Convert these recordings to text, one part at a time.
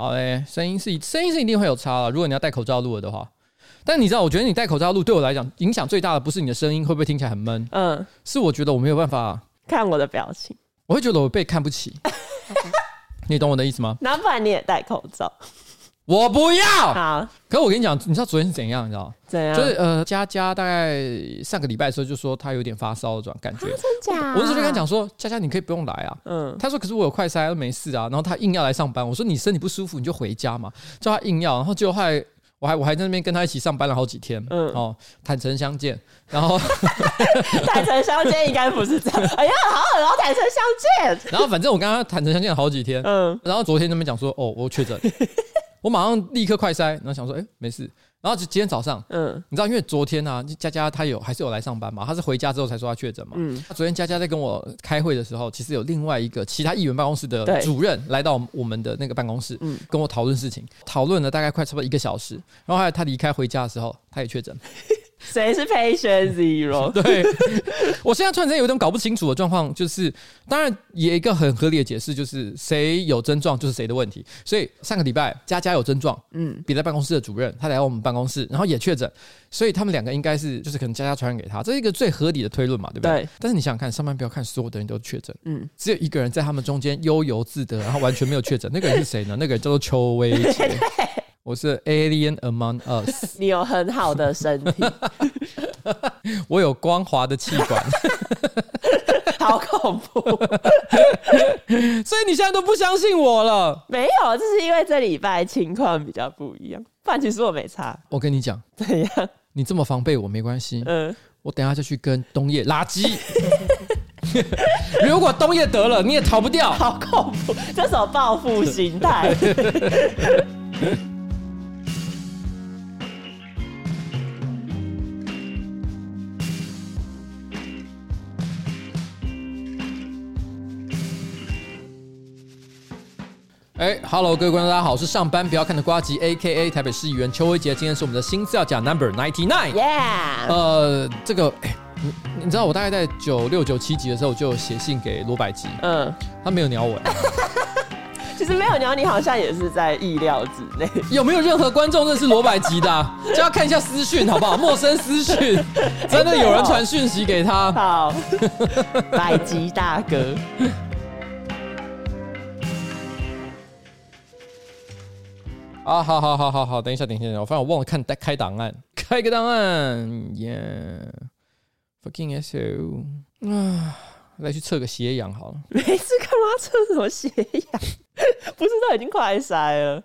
好嘞，声音是声音是一定会有差了。如果你要戴口罩录了的话，但你知道，我觉得你戴口罩录对我来讲影响最大的不是你的声音会不会听起来很闷，嗯，是我觉得我没有办法看我的表情，我会觉得我被看不起。你懂我的意思吗？那不然你也戴口罩。我不要。好，可是我跟你讲，你知道昨天是怎样？你知道怎样？就是呃，佳佳大概上个礼拜的时候就说她有点发烧的这种感觉。真假？我那时候就跟她讲说，佳佳你可以不用来啊。嗯。她说可是我有快筛，没事啊。然后她硬要来上班。我说你身体不舒服你就回家嘛。叫她硬要，然后就后来我还我还在那边跟他一起上班了好几天。嗯。哦，坦诚相见，然后 坦诚相见应该不是这样。哎呀，好狠，然后坦诚相见。然后反正我跟他坦诚相见了好几天。嗯。然后昨天那边讲说，哦，我确诊。我马上立刻快筛，然后想说，哎、欸，没事。然后就今天早上，嗯，你知道，因为昨天呢、啊，佳佳她有还是有来上班嘛？她是回家之后才说她确诊嘛。嗯。她昨天佳佳在跟我开会的时候，其实有另外一个其他议员办公室的主任来到我们的那个办公室，嗯，跟我讨论事情，讨论了大概快差不多一个小时。然后后来她离开回家的时候，她也确诊。谁是 patient zero？对，我现在突然间有种搞不清楚的状况，就是当然也一个很合理的解释，就是谁有症状就是谁的问题。所以上个礼拜佳佳有症状，嗯，别在办公室的主任他来到我们办公室，然后也确诊，所以他们两个应该是就是可能佳佳传染给他，这是一个最合理的推论嘛，对不对？对。但是你想想看，上班不要看所有的人都确诊，嗯，只有一个人在他们中间悠游自得，然后完全没有确诊，那个人是谁呢？那个人叫做邱威杰。我是 Alien Among Us。你有很好的身体，我有光滑的气管，好恐怖。所以你现在都不相信我了？没有，这是因为这礼拜情况比较不一样。不然其实我没差。我跟你讲，怎样？你这么防备我没关系。嗯，我等下就去跟冬叶垃圾。如果冬叶得了，你也逃不掉。好恐怖，这种报复心态。哎哈喽各位观众，大家好，我是上班不要看的瓜吉，A.K.A. 台北市议员邱威杰。今天是我们的新资料夹 Number Ninety Nine，Yeah。呃，这个，哎，你你知道我大概在九六九七集的时候就写信给罗百吉，嗯，他没有鸟我。其实没有鸟你，好像也是在意料之内。有没有任何观众认识罗百吉的、啊？就要看一下私讯好不好？陌生私讯，真的有人传讯息给他。好，百吉大哥。啊，好好好好好，等一下，等一下，我发现我忘了看开档案，开个档案，yeah，fucking S O，啊，来去测个血氧好了。每次，干嘛测什么血氧？不是都已经快塞了？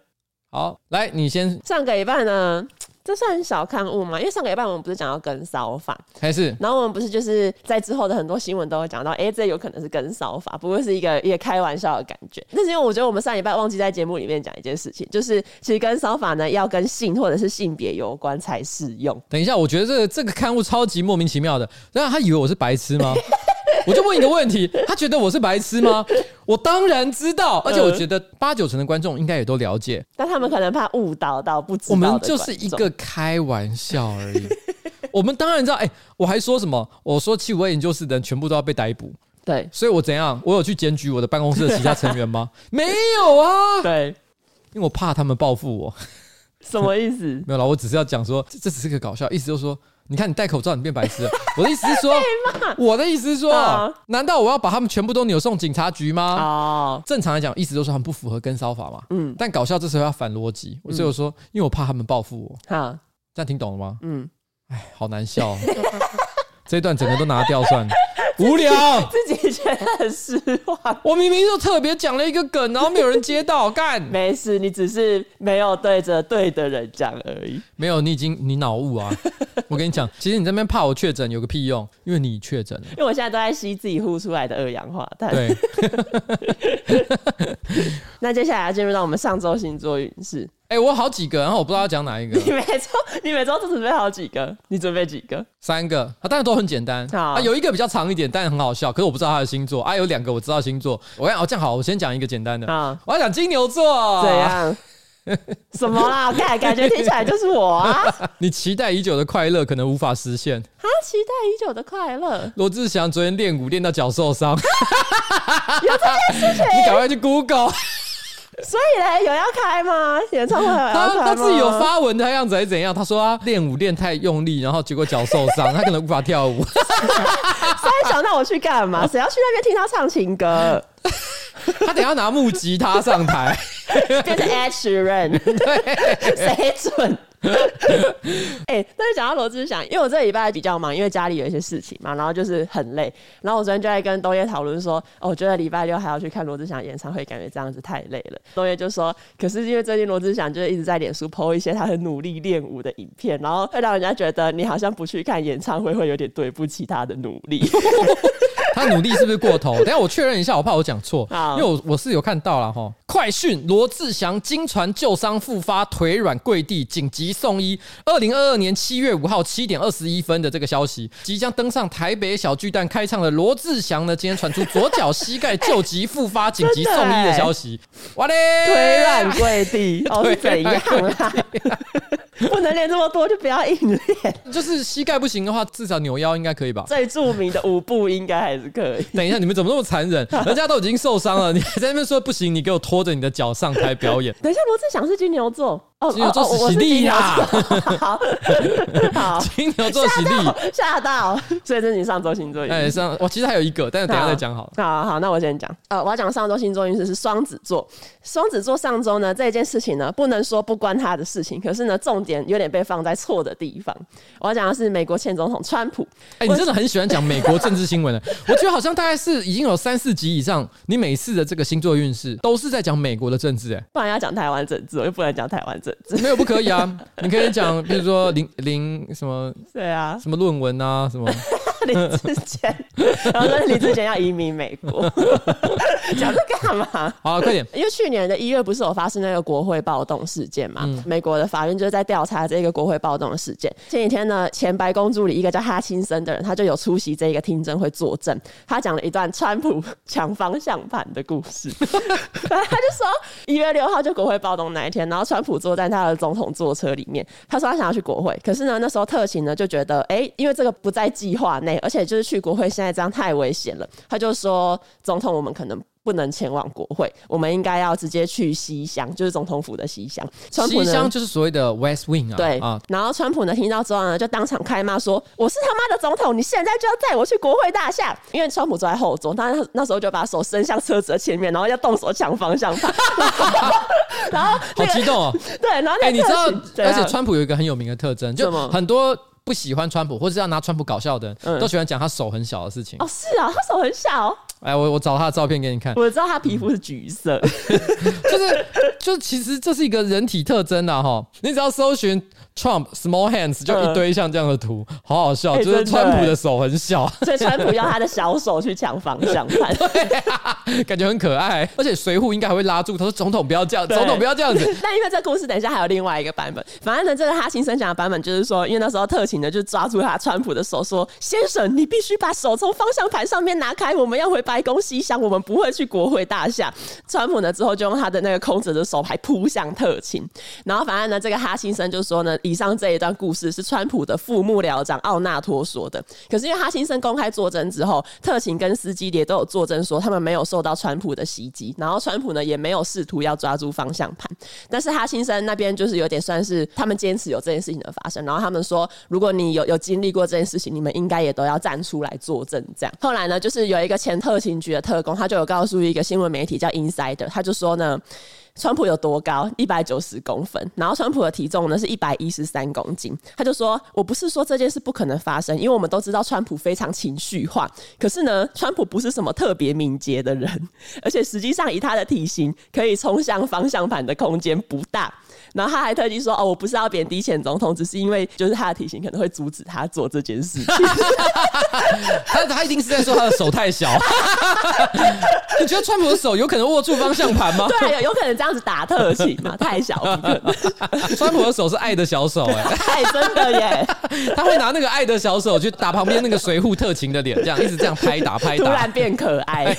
好，来，你先上个礼拜呢？这算小刊物吗？因为上个礼拜我们不是讲到跟骚法，还是？然后我们不是就是在之后的很多新闻都会讲到，哎，这有可能是跟骚法，不过是一个一个开玩笑的感觉。那是因为我觉得我们上礼拜忘记在节目里面讲一件事情，就是其实跟骚法呢要跟性或者是性别有关才适用。等一下，我觉得这个这个刊物超级莫名其妙的，让他以为我是白痴吗？我就问一个问题，他觉得我是白痴吗？我当然知道，而且我觉得八九成的观众应该也都了解，但他们可能怕误导到不知道。我们就是一个开玩笑而已。我们当然知道，哎、欸，我还说什么？我说七五二研究室的人全部都要被逮捕。对，所以我怎样？我有去检举我的办公室的其他成员吗？没有啊。对，因为我怕他们报复我。什么意思？没有啦，我只是要讲说，这只是个搞笑，意思就是说。你看，你戴口罩，你变白痴了。我的意思是说，我的意思是说，难道我要把他们全部都扭送警察局吗？哦，正常来讲，意思就是他们不符合跟骚法嘛。嗯，但搞笑这时候要反逻辑，所以我说，因为我怕他们报复我。好，这样听懂了吗？嗯，哎，好难笑，这一段整个都拿掉算了。无聊，自己觉得很失望。我明明就特别讲了一个梗，然后没有人接到，干。没事，你只是没有对着对的人讲而已。没有，你已经你脑雾啊！我跟你讲，其实你这边怕我确诊有个屁用，因为你确诊了。因为我现在都在吸自己呼出来的二氧化碳。对。那接下来要进入到我们上周星座运势。哎、欸，我有好几个，然后我不知道要讲哪一个。你每周你每周都准备好几个？你准备几个？三个，啊，当然都很简单。啊，有一个比较长一点，但是很好笑，可是我不知道他的星座。啊，有两个我知道星座。我要哦，这样好，我先讲一个简单的。啊，我要讲金牛座。怎样？什么啦？感感觉听起来就是我啊。你期待已久的快乐可能无法实现。啊，期待已久的快乐。罗志祥昨天练舞练到脚受伤。有这件事情？你赶快去 Google。所以嘞，有要开吗？演唱会有要开吗？他他自己有发文的样子还是怎样？他说他练舞练太用力，然后结果脚受伤，他可能无法跳舞。所以想到我去干嘛？谁要去那边听他唱情歌？他等下拿木吉他上台，变 成 Ed Sheeran，谁准？哎、欸，但是讲到罗志祥，因为我这礼拜比较忙，因为家里有一些事情嘛，然后就是很累。然后我昨天就在跟东叶讨论说，哦，我觉得礼拜六还要去看罗志祥演唱会，感觉这样子太累了。东叶就说，可是因为最近罗志祥就是一直在脸书 po 一些他很努力练舞的影片，然后会让人家觉得你好像不去看演唱会会有点对不起他的努力。他努力是不是过头？等下我确认一下，我怕我讲错，因为我我是有看到了哈。快讯：罗志祥经传旧伤复发，腿软跪地，紧急送医。二零二二年七月五号七点二十一分的这个消息，即将登上台北小巨蛋开唱的罗志祥呢，今天传出左脚膝盖旧疾复发，紧急送医的消息。哇嘞，腿软跪地，哦是怎样啦？不能练这么多，就不要硬练。就是膝盖不行的话，至少扭腰应该可以吧？最著名的舞步应该还是 等一下，你们怎么那么残忍？人家都已经受伤了，你还在那边说不行？你给我拖着你的脚上台表演。等一下，罗志祥是金牛座。金牛座喜力呀，好，好，金牛座喜力吓到，所以这是你上周星座运势。哎，上我其实还有一个，但是等下再讲好了。好好，那我先讲。呃，我要讲上周星座运势是双子座。双子座上周呢，这一件事情呢，不能说不关他的事情，可是呢，重点有点被放在错的地方。我要讲的是美国前总统川普。哎，你真的很喜欢讲美国政治新闻的。我觉得好像大概是已经有三四集以上，你每次的这个星座运势都是在讲美国的政治。哎，不然要讲台湾政治，我又不能讲台湾政治。没有不可以啊。你可以讲，比如说林林什么，对啊，什么论文啊，什么。李志坚，然后说李志坚要移民美国，讲这干嘛？好，快点！因为去年的一月不是有发生那个国会暴动事件嘛？嗯、美国的法院就是在调查这个国会暴动的事件。前几天呢，前白宫助理一个叫哈钦森的人，他就有出席这个听证会作证。他讲了一段川普抢方向盘的故事。他就说，一月六号就国会暴动那一天，然后川普坐在他的总统座车里面，他说他想要去国会，可是呢，那时候特勤呢就觉得，哎、因为这个不在计划内。而且就是去国会，现在这样太危险了。他就说：“总统，我们可能不能前往国会，我们应该要直接去西厢，就是总统府的西厢。”西厢就是所谓的 West Wing 啊。对啊。然后川普呢听到之后呢，就当场开骂说：“我是他妈的总统，你现在就要载我去国会大厦。”因为川普坐在后座，他那时候就把手伸向车子的前面，然后要动手抢方向盘。然后、那个、好激动哦！对，然后哎、欸，你知道，而且川普有一个很有名的特征，就很多。不喜欢川普，或者是要拿川普搞笑的人，嗯、都喜欢讲他手很小的事情。哦，是啊，他手很小。哎，我我找他的照片给你看。我知道他皮肤是橘色，就是就，其实这是一个人体特征啊，哈。你只要搜寻。Trump small hands 就一堆像这样的图，嗯、好好笑，欸、就是川普的手很小，所以 川普要他的小手去抢方向盘，感觉很可爱，而且随扈应该还会拉住他说：“总统不要这样，总统不要这样子。”但因为这故事等一下还有另外一个版本，反正呢，这个哈钦森讲的版本就是说，因为那时候特勤的就抓住他川普的手说：“先生，你必须把手从方向盘上面拿开，我们要回白宫西厢，我们不会去国会大厦。”川普呢之后就用他的那个空着的手牌扑向特勤，然后反而呢，这个哈钦森就说呢。以上这一段故事是川普的副幕僚长奥纳托说的。可是因为哈钦森公开作证之后，特勤跟司机也都有作证说他们没有受到川普的袭击，然后川普呢也没有试图要抓住方向盘。但是哈钦森那边就是有点算是他们坚持有这件事情的发生，然后他们说如果你有有经历过这件事情，你们应该也都要站出来作证。这样后来呢，就是有一个前特勤局的特工，他就有告诉一个新闻媒体叫 Insider，他就说呢。川普有多高？一百九十公分。然后川普的体重呢是一百一十三公斤。他就说：“我不是说这件事不可能发生，因为我们都知道川普非常情绪化。可是呢，川普不是什么特别敏捷的人，而且实际上以他的体型，可以冲向方向盘的空间不大。”然后他还特地说：“哦，我不是要贬低前总统，只是因为就是他的体型可能会阻止他做这件事情。他他一定是在说他的手太小。你觉得川普的手有可能握住方向盘吗？对，有有可能这样子打特勤嘛？太小不可能。川普的手是爱的小手，欸，哎，真的耶！他会拿那个爱的小手去打旁边那个随扈特勤的脸，这样一直这样拍打拍打，突然变可爱。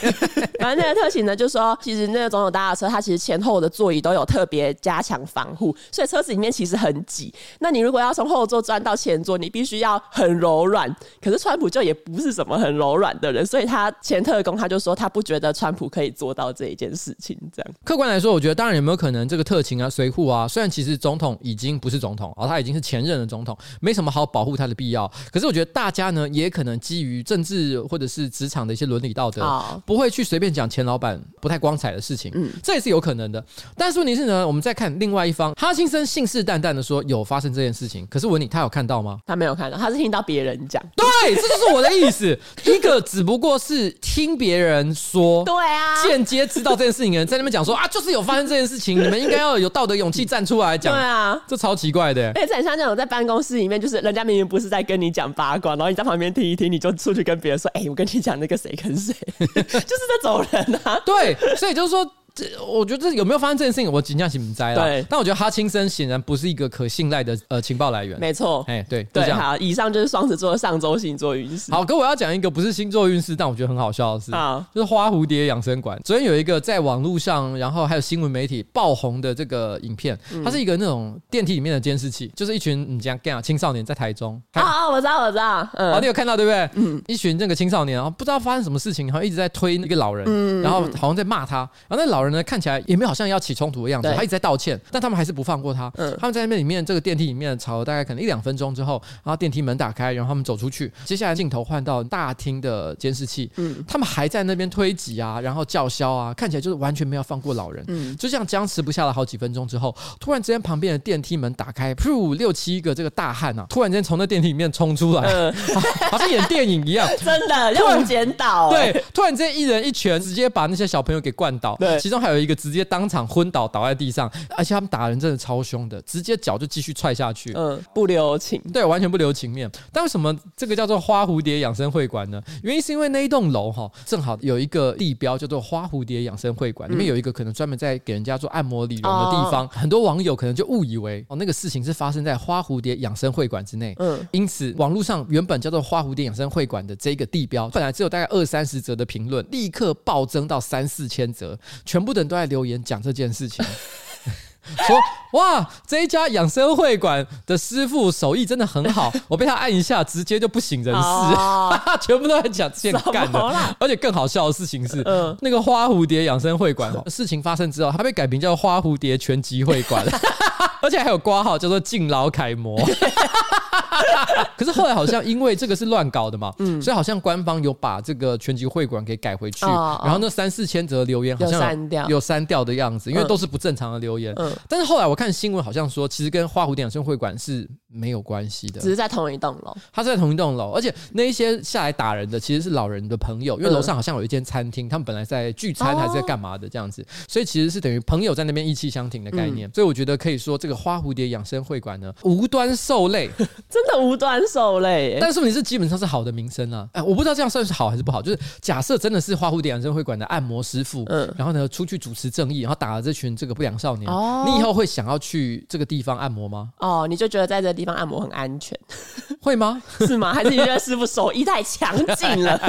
反正那个特勤呢，就说其实那个总统搭的车，他其实前后的座椅都有特别加强防护。户，所以车子里面其实很挤。那你如果要从后座钻到前座，你必须要很柔软。可是川普就也不是什么很柔软的人，所以他前特工他就说他不觉得川普可以做到这一件事情。这样客观来说，我觉得当然有没有可能这个特勤啊、随护啊，虽然其实总统已经不是总统啊，他已经是前任的总统，没什么好保护他的必要。可是我觉得大家呢，也可能基于政治或者是职场的一些伦理道德，不会去随便讲前老板不太光彩的事情。嗯，这也是有可能的。但是问题是呢，我们再看另外一方，哈青森信誓旦旦的说有发生这件事情，可是我问你，他有看到吗？他没有看到，他是听到别人讲。对，这就是我的意思。一个只不过是听别人说，对啊，间接知道这件事情的人在那边讲说啊，就是有发生这件事情，你们应该要有道德勇气站出来讲。对啊，这超奇怪的。而且很像那种在办公室里面，就是人家明明不是在跟你讲八卦，然后你在旁边听一听，你就出去跟别人说，哎、欸，我跟你讲那个谁跟谁，就是这种人啊。对，所以就是说。这我觉得这有没有发生这件事情，我尽量是不在了。对，但我觉得哈青森显然不是一个可信赖的呃情报来源。没错，哎，对对，好，以上就是双子座的上周星座运势。好，可我要讲一个不是星座运势，但我觉得很好笑的事，好就是花蝴蝶养生馆。昨天有一个在网络上，然后还有新闻媒体爆红的这个影片，嗯、它是一个那种电梯里面的监视器，就是一群你这样干啊青少年在台中。啊啊，我知道，我知道，嗯，好，你有看到对不对？嗯，一群这个青少年，然后不知道发生什么事情，然后一直在推那个老人，嗯，然后好像在骂他，然后那老人呢看起来也没有。好像要起冲突的样子，他一直在道歉，但他们还是不放过他。嗯，他们在那边里面这个电梯里面吵了大概可能一两分钟之后，然后电梯门打开，然后他们走出去。接下来镜头换到大厅的监视器，嗯，他们还在那边推挤啊，然后叫嚣啊，看起来就是完全没有放过老人。嗯，就这样僵持不下了好几分钟之后，突然之间旁边的电梯门打开，噗，六七个这个大汉啊，突然间从那电梯里面冲出来，嗯，好像演电影一样，真的要剪导，对，突然之间一人一拳直接把那些小朋友给灌倒，对，其中还有一个直接当。场昏倒，倒在地上，而且他们打人真的超凶的，直接脚就继续踹下去，嗯，不留情，对，完全不留情面。但为什么这个叫做花蝴蝶养生会馆呢？原因是因为那一栋楼哈，正好有一个地标叫做花蝴蝶养生会馆，里面有一个可能专门在给人家做按摩理容的地方，很多网友可能就误以为哦，那个事情是发生在花蝴蝶养生会馆之内，嗯，因此网络上原本叫做花蝴蝶养生会馆的这个地标，本来只有大概二三十则的评论，立刻暴增到三四千则，全部的人都在留言。讲这件事情，说哇，这一家养生会馆的师傅手艺真的很好，我被他按一下，直接就不省人事，哦、全部都在讲这件干的。而且更好笑的事情是，嗯、那个花蝴蝶养生会馆事情发生之后，他被改名叫花蝴蝶拳击会馆，而且还有挂号叫做敬老楷模。可是后来好像因为这个是乱搞的嘛，嗯，所以好像官方有把这个拳击会馆给改回去，哦、然后那三四千则留言好像有删掉，有删掉的样子，因为都是不正常的留言。嗯，但是后来我看新闻好像说，其实跟花蝴蝶养生会馆是没有关系的，只是在同一栋楼。他是在同一栋楼，而且那一些下来打人的其实是老人的朋友，因为楼上好像有一间餐厅，他们本来在聚餐还是在干嘛的这样子，所以其实是等于朋友在那边意气相挺的概念。嗯、所以我觉得可以说，这个花蝴蝶养生会馆呢，无端受累，真的无端受累。但是你是基本上是好的名声啊，哎，我不知道这样算是好还是不好。就是假设真的是花蝴蝶养生会馆的按摩师傅，嗯，然后呢出去主持正义，然后打了这群这个不良少年，哦，你以后会想要去这个地方按摩吗？哦，你就觉得在这个地方按摩很安全，会吗？是吗？还是你觉得师傅手艺太强劲了？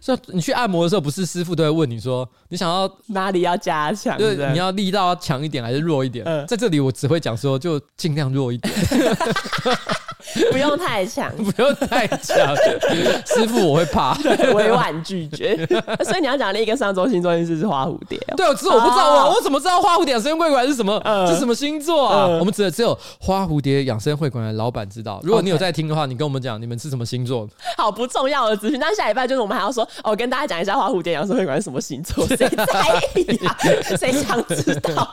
说你去按摩的时候，不是师傅都会问你说，你想要哪里要加强？就是你要力道要强一点还是弱一点？嗯，在这里我只会讲说，就尽量弱一点。不用太强，不用太强，师傅我会怕，委婉拒绝。所以你要讲另一个上周星座运势是花蝴蝶。对，只是我不知道我我怎么知道花蝴蝶养生会馆是什么？是什么星座啊？我们只只有花蝴蝶养生会馆的老板知道。如果你有在听的话，你跟我们讲你们是什么星座？好不重要的资讯。但下礼拜就是我们还要说，我跟大家讲一下花蝴蝶养生会馆是什么星座？谁在意啊？谁想知道？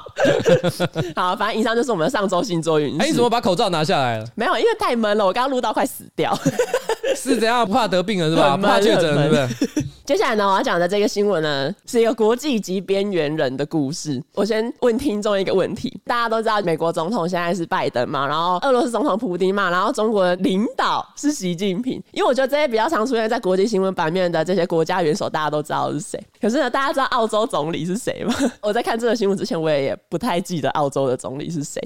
好，反正以上就是我们的上周星座运势。哎，你怎么把口罩拿下来了？没有，因为太闷了，我刚刚录到快死掉。是怎样？不怕得病了是吧？不怕确诊是不是？接下来呢，我要讲的这个新闻呢，是一个国际级边缘人的故事。我先问听众一个问题：大家都知道美国总统现在是拜登嘛，然后俄罗斯总统普京嘛，然后中国的领导是习近平。因为我觉得这些比较常出现在国际新闻版面的这些国家元首，大家都知道是谁。可是呢，大家知道澳洲总理是谁吗？我在看这个新闻之前，我也也不太记得澳洲的总理是谁。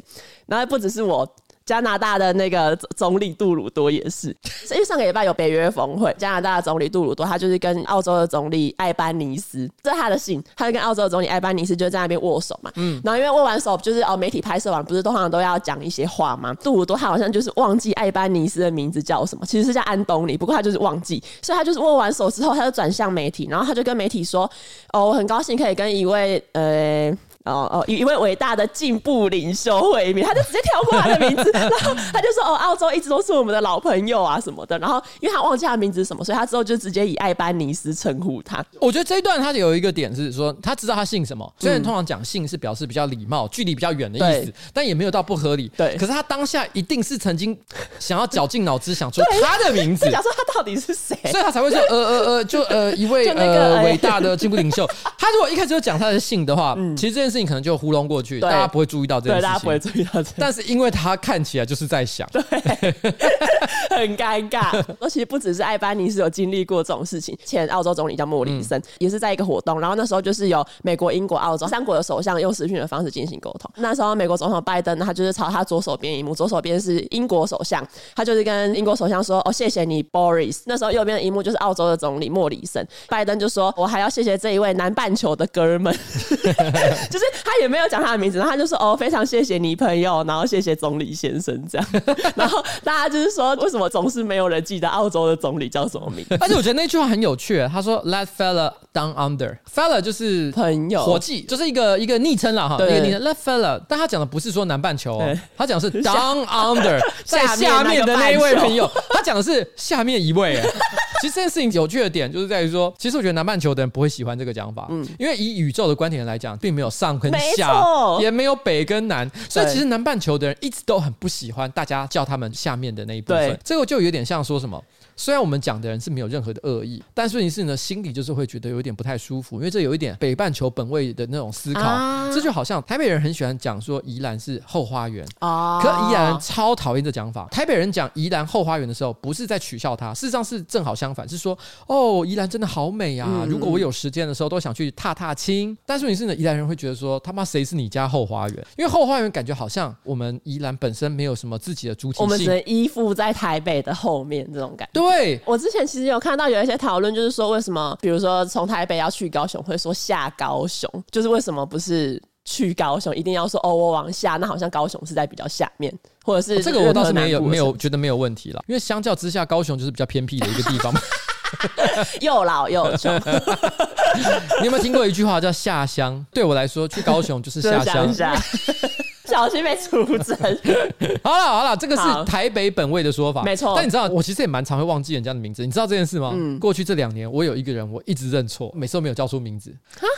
然后不只是我。加拿大的那个总理杜鲁多也是，因为上个礼拜有北约峰会，加拿大的总理杜鲁多他就是跟澳洲的总理艾班尼斯，这是他的信，他就跟澳洲的总理艾班尼斯就在那边握手嘛。嗯，然后因为握完手，就是哦，媒体拍摄完不是通常都要讲一些话吗？杜鲁多他好像就是忘记艾班尼斯的名字叫什么，其实是叫安东尼，不过他就是忘记，所以他就是握完手之后，他就转向媒体，然后他就跟媒体说：“哦，我很高兴可以跟一位呃。”哦哦，一位伟大的进步领袖会面，他就直接跳过他的名字，然后他就说：“哦，澳洲一直都是我们的老朋友啊什么的。”然后因为他忘记他的名字是什么，所以他之后就直接以艾班尼斯称呼他。我觉得这一段他有一个点是说，他知道他姓什么，虽然通常讲姓是表示比较礼貌、距离比较远的意思，但也没有到不合理。对，可是他当下一定是曾经想要绞尽脑汁想出他的名字，想说他到底是谁，所以他才会说：“呃呃呃，就呃一位 呃伟大的进步领袖。”他如果一开始就讲他的姓的话，其实这件事情可能就糊弄过。去，大家不会注意到这件事情。大家不会注意到这。但是因为他看起来就是在想，对，很尴尬。而其实不只是艾班尼是有经历过这种事情，前澳洲总理叫莫里森，也是在一个活动，然后那时候就是有美国、英国、澳洲三国的首相用视讯的方式进行沟通。那时候美国总统拜登他就是朝他左手边一幕，左手边是英国首相，他就是跟英国首相说：“哦，谢谢你，Boris。”那时候右边的一幕就是澳洲的总理莫里森，拜登就说：“我还要谢谢这一位南半球的哥们。”就是 他也没有讲。他的名字，然后他就说：“哦，非常谢谢你朋友，然后谢谢总理先生这样。”然后大家就是说：“为什么总是没有人记得澳洲的总理叫什么名字？” 而且我觉得那句话很有趣，他说：“Let fella down under，fella 就是朋友，伙计，就是一个一个昵称了哈，一个昵称。Let fella，但他讲的不是说南半球，他讲的是 down under，在下面的那一位朋友，他讲的是下面一位。其实这件事情有趣的点就是在于说，其实我觉得南半球的人不会喜欢这个讲法，嗯，因为以宇宙的观点来讲，并没有上跟下。也没有北跟南，所以其实南半球的人一直都很不喜欢大家叫他们下面的那一部分。这个就有点像说什么，虽然我们讲的人是没有任何的恶意，但是问题是呢，心里就是会觉得有点不太舒服，因为这有一点北半球本位的那种思考。这就好像台北人很喜欢讲说宜兰是后花园，哦可宜兰人超讨厌这讲法。台北人讲宜兰后花园的时候，不是在取笑他，事实上是正好相反，是说哦，宜兰真的好美啊！如果我有时间的时候，都想去踏踏青。但是问题是呢，宜兰人会觉得说他妈谁是你家后花园？因为后花园感觉好像我们宜兰本身没有什么自己的主体性，我们只能依附在台北的后面这种感觉。对，我之前其实有看到有一些讨论，就是说为什么，比如说从台北要去高雄，会说下高雄，就是为什么不是去高雄，一定要说哦，我往下，那好像高雄是在比较下面，或者是、哦、这个我倒是没有没有觉得没有问题了，因为相较之下，高雄就是比较偏僻的一个地方。又老又穷，你有没有听过一句话叫下乡？对我来说，去高雄就是下乡，小心被出征。好了好了，这个是台北本位的说法，没错。但你知道，我其实也蛮常会忘记人家的名字。你知道这件事吗？嗯。过去这两年，我有一个人，我一直认错，每次都没有叫出名字。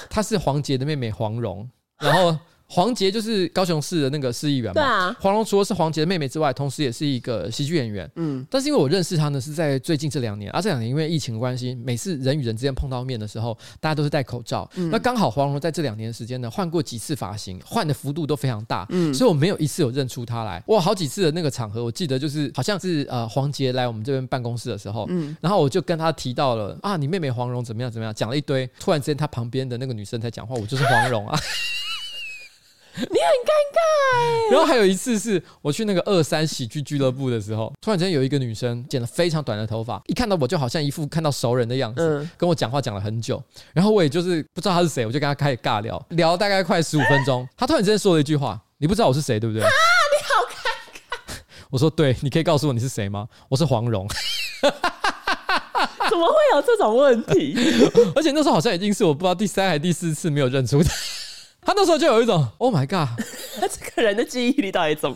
她是黄杰的妹妹黄蓉，然后。黄杰就是高雄市的那个市议员嘛。对啊。黄蓉除了是黄杰的妹妹之外，同时也是一个喜剧演员。嗯。但是因为我认识她呢，是在最近这两年，而、啊、这两年因为疫情的关系，每次人与人之间碰到面的时候，大家都是戴口罩。嗯。那刚好黄蓉在这两年的时间呢，换过几次发型，换的幅度都非常大。嗯。所以我没有一次有认出她来。我好几次的那个场合，我记得就是好像是呃黄杰来我们这边办公室的时候，嗯。然后我就跟他提到了啊，你妹妹黄蓉怎么样怎么样，讲了一堆。突然之间，他旁边的那个女生在讲话，我就是黄蓉啊。你很尴尬。然后还有一次是我去那个二三喜剧俱乐部的时候，突然间有一个女生剪了非常短的头发，一看到我就好像一副看到熟人的样子，跟我讲话讲了很久。然后我也就是不知道她是谁，我就跟她开始尬聊，聊大概快十五分钟。她突然之间说了一句话：“你不知道我是谁，对不对？”啊，你好尴尬。我说：“对，你可以告诉我你是谁吗？”我是黄蓉。怎么会有这种问题？而且那时候好像已经是我不知道第三还是第四次没有认出他。他那时候就有一种 Oh my God，他 这个人的记忆力到底怎么？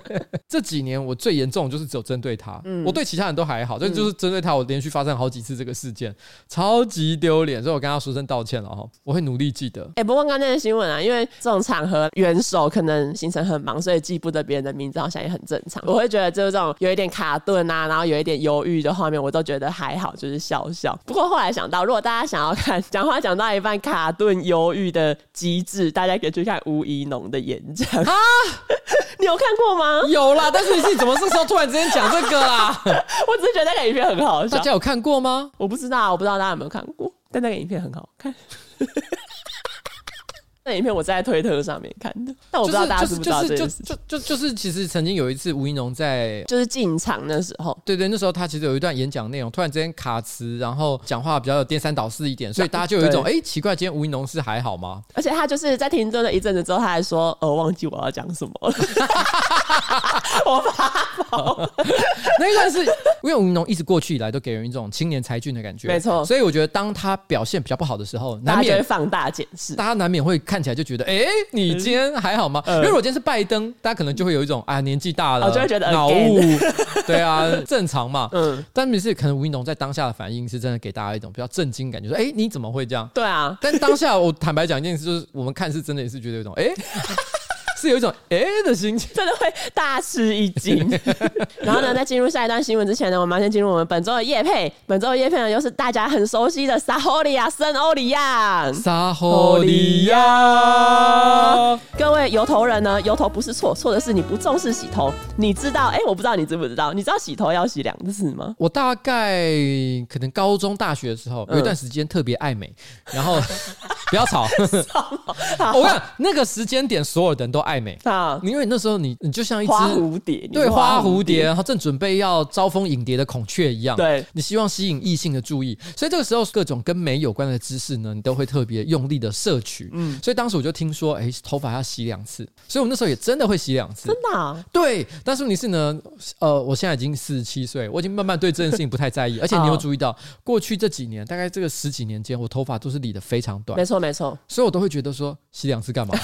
这几年我最严重就是只有针对他，嗯、我对其他人都还好，但就是针对他，我连续发生好几次这个事件，超级丢脸，所以我跟他说声道歉了哈，我会努力记得。哎、欸，不过刚刚那个新闻啊，因为这种场合元首可能行程很忙，所以记不得别人的名字，好像也很正常。我会觉得就是这种有一点卡顿啊，然后有一点犹豫的画面，我都觉得还好，就是笑笑。不过后来想到，如果大家想要看讲话讲到一半卡顿犹豫的机制。大家可以去看吴怡农的演讲啊，你有看过吗？有啦，但是你自己怎么这时候突然之间讲这个啦？我只是觉得那个影片很好笑。大家有看过吗？我不知道，我不知道大家有没有看过，但那个影片很好看。那影片我在推特上面看的，但我不知道大家知不知道这件事就就就就是其实曾经有一次吴怡农在就是进场的时候，对对，那时候他其实有一段演讲内容，突然之间卡词，然后讲话比较有颠三倒四一点，所以大家就有一种哎奇怪，今天吴怡农是还好吗？而且他就是在停顿了一阵子之后，他还说呃忘记我要讲什么了，我发疯。那一段是因为吴怡农一直过去以来都给人一种青年才俊的感觉，没错，所以我觉得当他表现比较不好的时候，难免会放大检视，大家难免会看起来就觉得哎。你今天还好吗？因为如果今天是拜登，大家可能就会有一种啊，年纪大了，就会觉得脑雾，对啊，正常嘛。嗯，但是可能吴云龙在当下的反应是真的给大家一种比较震惊感觉，说哎，你怎么会这样？对啊。但当下我坦白讲一件事，就是我们看是真的也是觉得有一种哎。是有一种哎、欸、的心情，真的会大吃一惊。然后呢，在进入下一段新闻之前呢，我们要先进入我们本周的夜配。本周的夜配呢，又是大家很熟悉的撒吼利亚森欧里亚。撒吼利亚，各位油头人呢，油头不是错，错的是你不重视洗头。你知道？哎、欸，我不知道你知不知道？你知道洗头要洗两次吗？我大概可能高中、大学的时候有一段时间特别爱美，然后 不要吵。我看那个时间点，所有的人都爱。爱美啊！因为那时候你你就像一只蝴蝶，对花蝴蝶，然后正准备要招蜂引蝶的孔雀一样。对，你希望吸引异性的注意，所以这个时候各种跟美有关的知识呢，你都会特别用力的摄取。嗯，所以当时我就听说，哎，头发要洗两次，所以我那时候也真的会洗两次。真的啊？对。但是你是呢？呃，我现在已经四十七岁，我已经慢慢对这件事情不太在意。而且你有注意到，过去这几年，大概这个十几年间，我头发都是理的非常短。没错，没错。所以我都会觉得说，洗两次干嘛？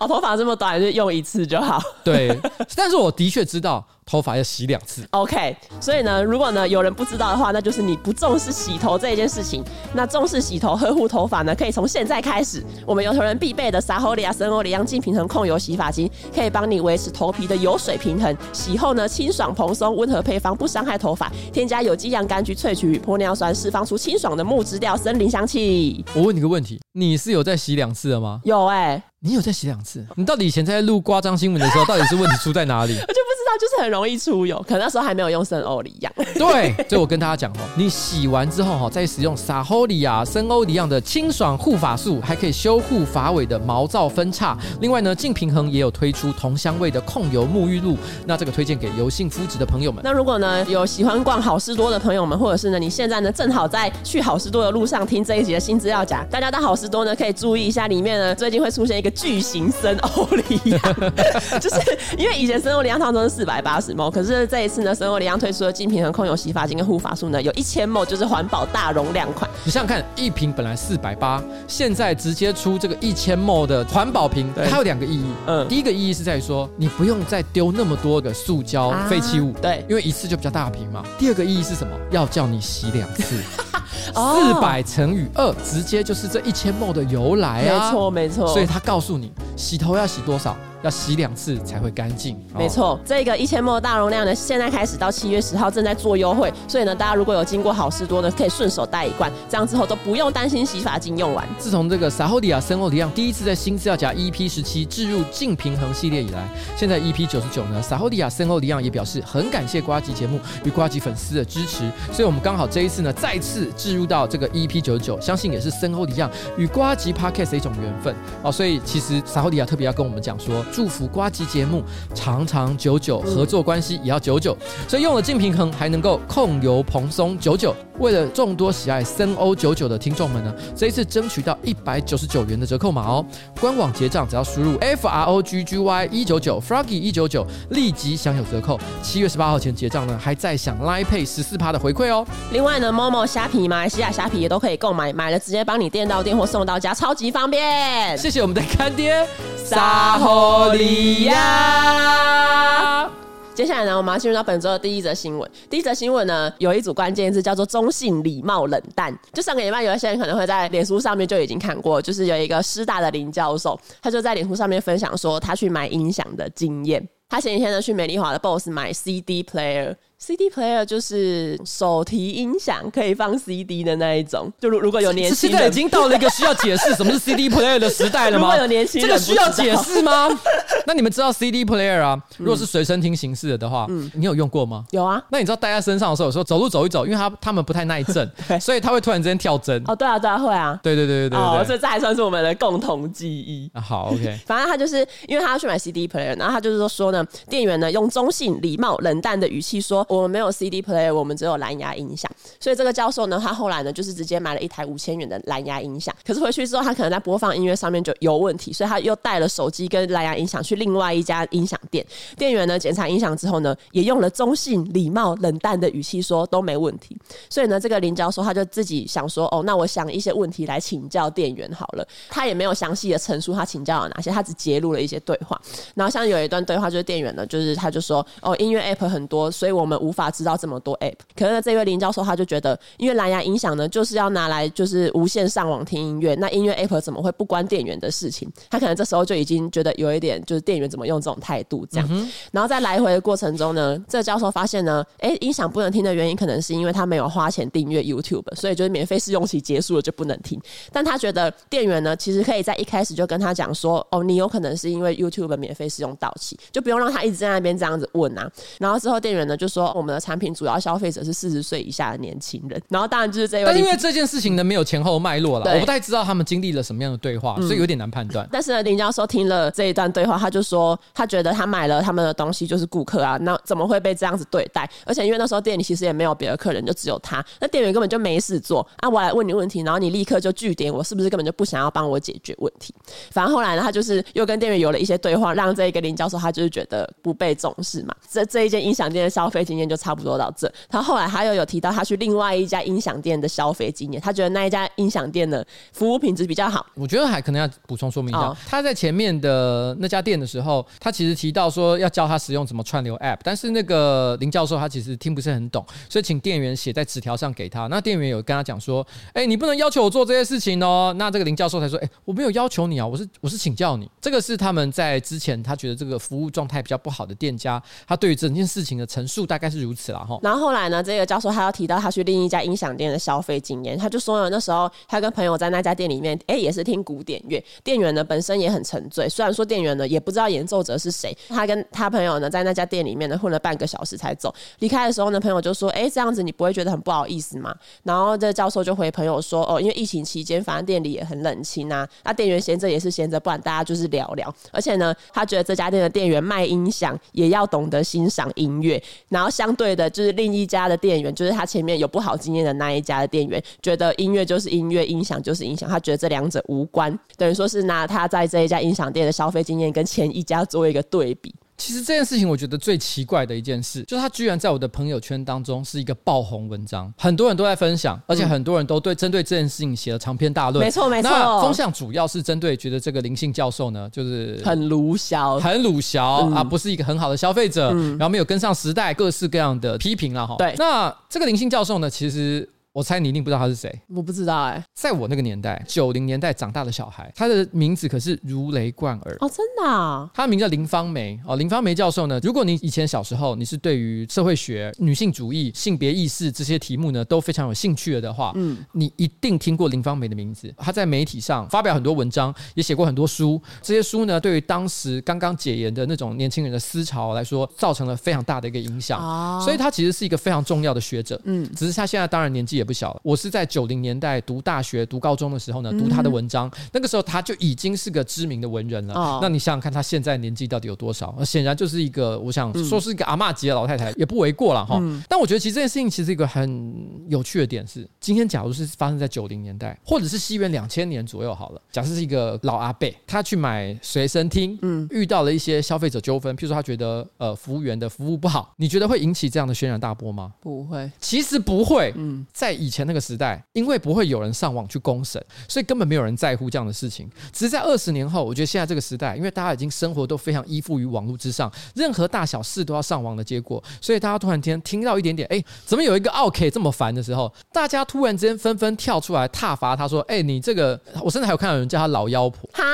我 头发这么短，还是用一次。就好，对，但是我的确知道。头发要洗两次，OK。所以呢，如果呢有人不知道的话，那就是你不重视洗头这一件事情。那重视洗头、呵护头发呢，可以从现在开始。我们油头人必备的撒吼利亚森欧里央净平衡控油洗发精，可以帮你维持头皮的油水平衡。洗后呢，清爽蓬松，温和配方，不伤害头发。添加有机洋甘菊萃取与玻尿酸，释放出清爽的木质调森林香气。我问你个问题，你是有在洗两次的吗？有哎、欸，你有在洗两次？你到底以前在录夸张新闻的时候，到底是问题出在哪里？我就是很容易出油，可能那时候还没有用森欧里漾。对，所以我跟大家讲哦，你洗完之后哈，再使用撒欧里亚森欧里漾的清爽护发素，还可以修护发尾的毛躁分叉。另外呢，净平衡也有推出同香味的控油沐浴露，那这个推荐给油性肤质的朋友们。那如果呢有喜欢逛好事多的朋友们，或者是呢你现在呢正好在去好事多的路上听这一集的新资料夹，大家到好事多呢可以注意一下里面呢最近会出现一个巨型森欧里漾，就是因为以前森欧里漾通常都是四百八十 ml，可是这一次呢，森欧里漾推出的净平衡控油洗发精跟护发素呢，有一千 ml，就是环保大容量款。你想想看，一瓶本来四百八，现在直接出这个一千 ml 的环保瓶，它有两个意义。嗯，第一个意义是在于说，你不用再丢那么多的塑胶废弃物，对，因为一次就比较大瓶嘛。第二个意义是什么？要叫你洗两次，四百乘以二，直接就是这一千 ml 的由来啊。没错，没错。所以他告诉你，洗头要洗多少？要洗两次才会干净，没错。这个一千 ml 大容量呢，现在开始到七月十号正在做优惠，所以呢，大家如果有经过好事多呢，可以顺手带一罐，这样之后都不用担心洗发精用完。自从这个撒吼利亚森欧迪亚第一次在新资料夹 EP 十七置入净平衡系列以来，现在 EP 九十九呢，撒吼利亚森欧迪亚也表示很感谢瓜吉节目与瓜吉粉丝的支持，所以我们刚好这一次呢，再次置入到这个 EP 九十九，相信也是森欧迪亚与瓜吉 Podcast 的一种缘分哦。所以其实撒吼利亚特别要跟我们讲说，祝福瓜吉。节目长长久久，合作关系也要久久，所以用了净平衡还能够控油蓬松久久。为了众多喜爱森欧九九的听众们呢，这一次争取到一百九十九元的折扣码哦。官网结账只要输入 F R O G G Y 一九九 Froggy 一九九，立即享有折扣。七月十八号前结账呢，还在享 Line Pay 十四趴的回馈哦。另外呢，Momo 虾皮、马来西亚虾皮也都可以购买，买了直接帮你电到店或送到家，超级方便。谢谢我们的干爹，撒吼利亚。接下来呢，我们要进入到本周的第一则新闻。第一则新闻呢，有一组关键字叫做“中性、礼貌、冷淡”。就上个礼拜，有一些人可能会在脸书上面就已经看过，就是有一个师大的林教授，他就在脸书上面分享说，他去买音响的经验。他前几天呢，去美丽华的 BOSS 买 CD player。CD player 就是手提音响，可以放 CD 的那一种。就如如果有年轻人，现在已经到了一个需要解释什么是 CD player 的时代了吗？如果有年轻人，这个需要解释吗？那你们知道 CD player 啊？如果是随身听形式的话，嗯，你有用过吗？有啊。那你知道戴在身上的时候，有时候走路走一走，因为他他们不太耐震，所以他会突然之间跳针。哦，对啊，对啊，会啊。对对对对对。哦，所以这还算是我们的共同记忆。好，OK。反正他就是因为他要去买 CD player，然后他就是说说呢，店员呢用中性、礼貌、冷淡的语气说：“我们没有 CD player，我们只有蓝牙音响。”所以这个教授呢，他后来呢就是直接买了一台五千元的蓝牙音响。可是回去之后，他可能在播放音乐上面就有问题，所以他又带了手机跟蓝牙音响去另外一家音响店。店员呢检查音响之后呢，也用了中性、礼貌、冷淡的语气说都没问题。所以呢，这个林教授他就自己想说：“哦，那我想一些问题来请教店员好了。”他也没有详细的陈述他请教了哪些，他只截录了一些对话。然后像有一段对话就是店员呢，就是他就说：“哦，音乐 app 很多，所以我们无法知道这么多 app。”可是呢，这位林教授他就觉得，因为蓝牙音响呢就是要拿来就是无线上网听音乐，那音乐 app 怎么会不关电源的事情？他可能这时候就已经觉得有一点就是电源怎么用这种态度这样。嗯、然后在来回的过程中呢，这个教授发现呢，哎，音响不能听的原因可能是因为他没有花钱订阅 YouTube，所以就是免费试用期结束了就不能听。但他觉得店员呢，其实可以在一开始就跟他讲说，哦，你有可能是因为 YouTube 免费试用到期，就不用让他一直在那边这样子问啊。然后之后店员呢就说，我们的产品主要消费者是四十岁以下的年轻人。然后当然就是这位，但因为这件事情呢没有前后脉络了，我不太知道他们经历了什么样的对话，所以有点难判断。但是呢，林教授听了这一段对话，他就说，他觉得他买了他们的东西就是顾客啊，那怎么会被这样子对待？而且因为那时候店里其实也没有别的客人，就只有他，那店员根本就没事做啊。我来问你问题，然后你立刻就拒点我，是不是根本就不想要帮我解决问题？反正后来呢，他就是又跟店员有了一些对话，让这一个林教授他就是觉得不被重视嘛。这这一间音响店的消费经验就差不多到这。他后来他又有提到他去另外一家音响店的消费经验，他觉得那一家音响店的服务品质比较好。我觉得还可能要补充说明一下，他在前面的那家店的时候，他其实提到说要教他使用怎么串流 App，但是那个林教授他其实听不是很懂，所以请店员写在纸条上给他。那店员有跟他讲说：“哎，你不能要求我做这些事情哦。”那这个林教授才说：“哎，我没有要求你啊，我是我是请教你。”这个是他们在之前他觉得这个服务状态比较不好的店家，他对于整件事情的陈述大概是如此了哈。然后后来呢，这个教授他要提到他去另一家音响店的消费经验，他就说呢，那时候他跟朋友在那家店里面，哎，也是听古典乐，店员呢本身也很沉醉，虽然说店员呢也不知道演奏者是谁，他跟他朋友呢在那家店里面呢混了半个小时才走，离开的时候呢，朋友就说：“哎，这样子你不会觉得很不好意思吗？”然后这教授就回朋友说：“哦，因为疫情期间，反正店里也很冷清啊，那店员闲着也是闲着，不然大家就是聊聊。而且呢，他觉得这家店的店员卖音响也要懂得欣赏音乐，然后相对的，就是另一家的店员，就是他前面有不好经验的那一家的店员，觉得音乐就是音乐，音响就是音响，他觉得这两者无关，等于说是拿他在这一家音响店的消费经验跟前一家做一个对比。”其实这件事情，我觉得最奇怪的一件事，就是他居然在我的朋友圈当中是一个爆红文章，很多人都在分享，而且很多人都对针对这件事情写了长篇大论。没错没错，那风向主要是针对觉得这个林姓教授呢，就是很鲁小，很鲁小、嗯、啊，不是一个很好的消费者，嗯、然后没有跟上时代，各式各样的批评了哈。对，那这个林姓教授呢，其实。我猜你一定不知道他是谁，我不知道哎、欸。在我那个年代，九零年代长大的小孩，他的名字可是如雷贯耳哦，真的、啊。他的名叫林芳梅哦，林芳梅教授呢，如果你以前小时候你是对于社会学、女性主义、性别意识这些题目呢都非常有兴趣了的话，嗯，你一定听过林芳梅的名字。他在媒体上发表很多文章，也写过很多书。这些书呢，对于当时刚刚解严的那种年轻人的思潮来说，造成了非常大的一个影响。哦，所以他其实是一个非常重要的学者。嗯，只是他现在当然年纪也不小了。我是在。九零年代读大学、读高中的时候呢，读他的文章，嗯、那个时候他就已经是个知名的文人了。哦、那你想想看，他现在年纪到底有多少？显然就是一个，我想说是一个阿嬷级的老太太，也不为过了哈。嗯、但我觉得其实这件事情其实一个很有趣的点是，今天假如是发生在九零年代，或者是西元两千年左右好了，假设是一个老阿伯，他去买随身听，嗯，遇到了一些消费者纠纷，譬如说他觉得呃服务员的服务不好，你觉得会引起这样的轩然大波吗？不会，其实不会。嗯，在以前那个时代。因为不会有人上网去公审，所以根本没有人在乎这样的事情。只是在二十年后，我觉得现在这个时代，因为大家已经生活都非常依附于网络之上，任何大小事都要上网的结果，所以大家突然间听到一点点，哎，怎么有一个 OK 这么烦的时候，大家突然之间纷纷跳出来挞伐他，说：“哎，你这个……我甚至还有看到有人叫他老妖婆，哈，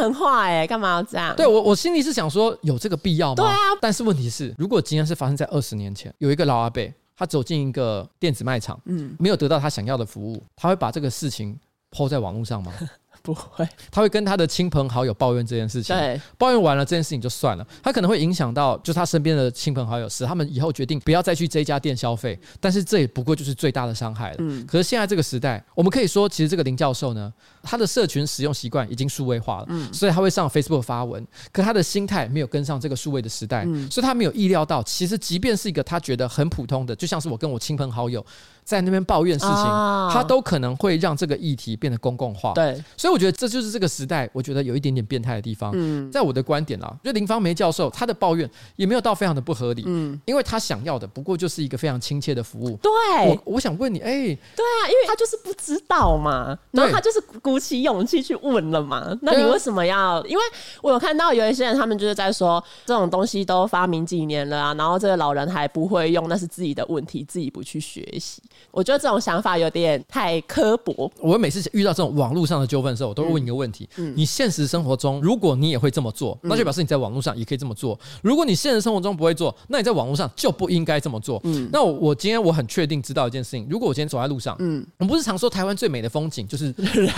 很坏哎，干嘛要这样？”对我，我心里是想说，有这个必要吗？对啊。但是问题是，如果今天是发生在二十年前，有一个老阿伯。他走进一个电子卖场，嗯，没有得到他想要的服务，他会把这个事情 po 在网络上吗？不会，他会跟他的亲朋好友抱怨这件事情。对，抱怨完了这件事情就算了，他可能会影响到就是他身边的亲朋好友，使他们以后决定不要再去这家店消费。但是这也不过就是最大的伤害了。嗯，可是现在这个时代，我们可以说，其实这个林教授呢，他的社群使用习惯已经数位化了，嗯，所以他会上 Facebook 发文，可他的心态没有跟上这个数位的时代，嗯，所以他没有意料到，其实即便是一个他觉得很普通的，就像是我跟我亲朋好友。在那边抱怨事情，啊、他都可能会让这个议题变得公共化。对，所以我觉得这就是这个时代，我觉得有一点点变态的地方。嗯，在我的观点啊，就林芳梅教授她的抱怨也没有到非常的不合理。嗯，因为她想要的不过就是一个非常亲切的服务。对，我我想问你，哎、欸，对啊，因为他就是不知道嘛，然后他就是鼓起勇气去问了嘛。那你为什么要？因为我有看到有一些人，他们就是在说这种东西都发明几年了啊，然后这个老人还不会用，那是自己的问题，自己不去学习。我觉得这种想。法有点太刻薄。我每次遇到这种网络上的纠纷的时候，我都会问一个问题：嗯，你现实生活中，如果你也会这么做，那就表示你在网络上也可以这么做。如果你现实生活中不会做，那你在网络上就不应该这么做。嗯，那我我今天我很确定知道一件事情：如果我今天走在路上，嗯，我们不是常说台湾最美的风景就是